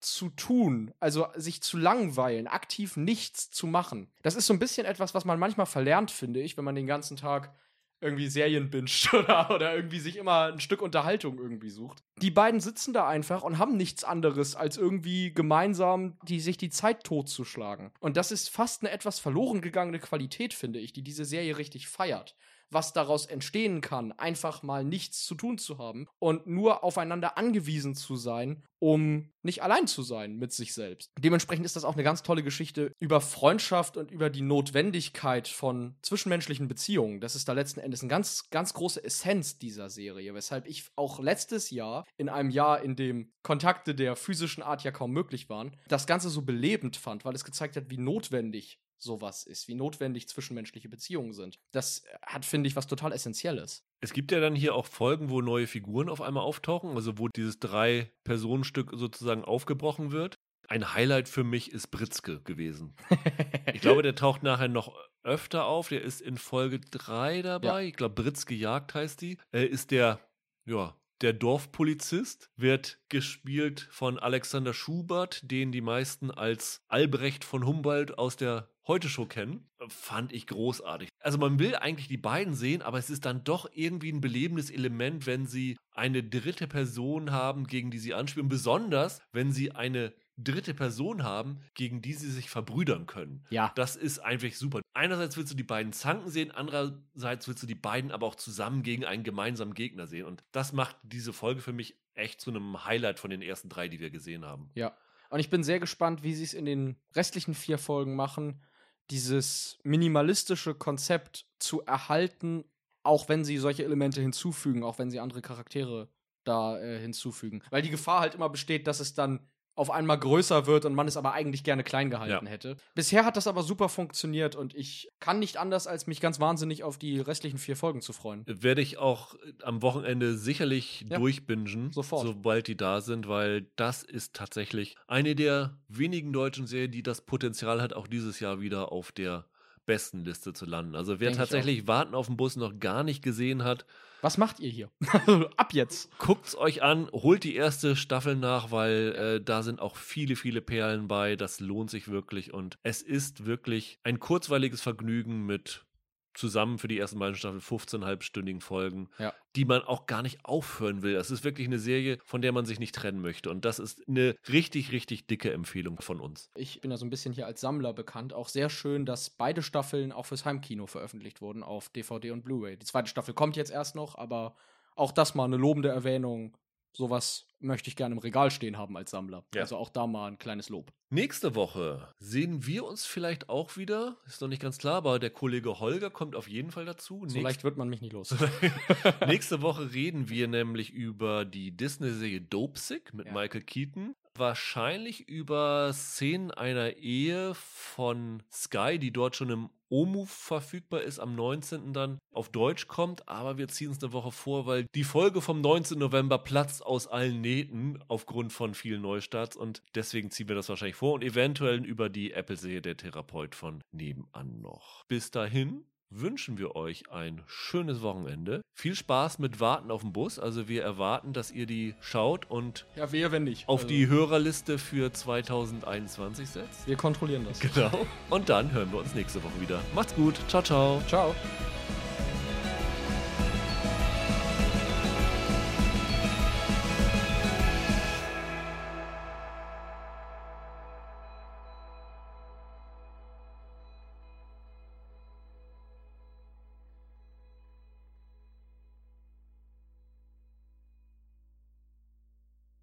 zu tun, also sich zu langweilen, aktiv nichts zu machen. Das ist so ein bisschen etwas, was man manchmal verlernt, finde ich, wenn man den ganzen Tag irgendwie Serien binscht oder, oder irgendwie sich immer ein Stück Unterhaltung irgendwie sucht. Die beiden sitzen da einfach und haben nichts anderes, als irgendwie gemeinsam die, sich die Zeit totzuschlagen. Und das ist fast eine etwas verloren gegangene Qualität, finde ich, die diese Serie richtig feiert was daraus entstehen kann, einfach mal nichts zu tun zu haben und nur aufeinander angewiesen zu sein, um nicht allein zu sein mit sich selbst. Dementsprechend ist das auch eine ganz tolle Geschichte über Freundschaft und über die Notwendigkeit von zwischenmenschlichen Beziehungen. Das ist da letzten Endes eine ganz, ganz große Essenz dieser Serie, weshalb ich auch letztes Jahr, in einem Jahr, in dem Kontakte der physischen Art ja kaum möglich waren, das Ganze so belebend fand, weil es gezeigt hat, wie notwendig sowas ist, wie notwendig zwischenmenschliche Beziehungen sind. Das hat, finde ich, was total Essentielles. Es gibt ja dann hier auch Folgen, wo neue Figuren auf einmal auftauchen, also wo dieses Drei-Personen-Stück sozusagen aufgebrochen wird. Ein Highlight für mich ist Britzke gewesen. ich glaube, der taucht nachher noch öfter auf. Der ist in Folge 3 dabei. Ja. Ich glaube, Britzke Jagd heißt die. Er ist der, ja, der Dorfpolizist wird gespielt von Alexander Schubert, den die meisten als Albrecht von Humboldt aus der Heute-Show kennen. Fand ich großartig. Also man will eigentlich die beiden sehen, aber es ist dann doch irgendwie ein belebendes Element, wenn sie eine dritte Person haben, gegen die sie anspielen. Besonders, wenn sie eine dritte Person haben, gegen die sie sich verbrüdern können. Ja. Das ist einfach super. Einerseits willst du die beiden zanken sehen, andererseits willst du die beiden aber auch zusammen gegen einen gemeinsamen Gegner sehen. Und das macht diese Folge für mich echt zu einem Highlight von den ersten drei, die wir gesehen haben. Ja. Und ich bin sehr gespannt, wie sie es in den restlichen vier Folgen machen, dieses minimalistische Konzept zu erhalten, auch wenn sie solche Elemente hinzufügen, auch wenn sie andere Charaktere da äh, hinzufügen. Weil die Gefahr halt immer besteht, dass es dann auf einmal größer wird und man es aber eigentlich gerne klein gehalten ja. hätte. Bisher hat das aber super funktioniert und ich kann nicht anders, als mich ganz wahnsinnig auf die restlichen vier Folgen zu freuen. Werde ich auch am Wochenende sicherlich ja. durchbingen, Sofort. sobald die da sind, weil das ist tatsächlich eine der wenigen deutschen Serien, die das Potenzial hat, auch dieses Jahr wieder auf der besten Liste zu landen. Also wer Denk tatsächlich Warten auf den Bus noch gar nicht gesehen hat, was macht ihr hier? Ab jetzt. Guckt's euch an, holt die erste Staffel nach, weil äh, da sind auch viele, viele Perlen bei. Das lohnt sich wirklich und es ist wirklich ein kurzweiliges Vergnügen mit zusammen für die ersten beiden Staffeln 15,5-stündigen Folgen, ja. die man auch gar nicht aufhören will. Es ist wirklich eine Serie, von der man sich nicht trennen möchte. Und das ist eine richtig, richtig dicke Empfehlung von uns. Ich bin ja so ein bisschen hier als Sammler bekannt. Auch sehr schön, dass beide Staffeln auch fürs Heimkino veröffentlicht wurden auf DVD und Blu-ray. Die zweite Staffel kommt jetzt erst noch, aber auch das mal eine lobende Erwähnung sowas möchte ich gerne im Regal stehen haben als Sammler. Ja. Also auch da mal ein kleines Lob. Nächste Woche sehen wir uns vielleicht auch wieder. Ist noch nicht ganz klar, aber der Kollege Holger kommt auf jeden Fall dazu. So Nächst leicht wird man mich nicht los. Nächste Woche reden wir nämlich über die Disney-Serie Dopesick mit ja. Michael Keaton wahrscheinlich über Szenen einer Ehe von Sky, die dort schon im OMU verfügbar ist, am 19. dann auf Deutsch kommt, aber wir ziehen es eine Woche vor, weil die Folge vom 19. November platzt aus allen Nähten aufgrund von vielen Neustarts und deswegen ziehen wir das wahrscheinlich vor und eventuell über die Apple-Serie der Therapeut von nebenan noch. Bis dahin wünschen wir euch ein schönes Wochenende. Viel Spaß mit Warten auf den Bus. Also wir erwarten, dass ihr die schaut und ja, wer, wenn nicht. auf also. die Hörerliste für 2021 setzt. Wir kontrollieren das. Genau. Und dann hören wir uns nächste Woche wieder. Macht's gut. Ciao, ciao. Ciao.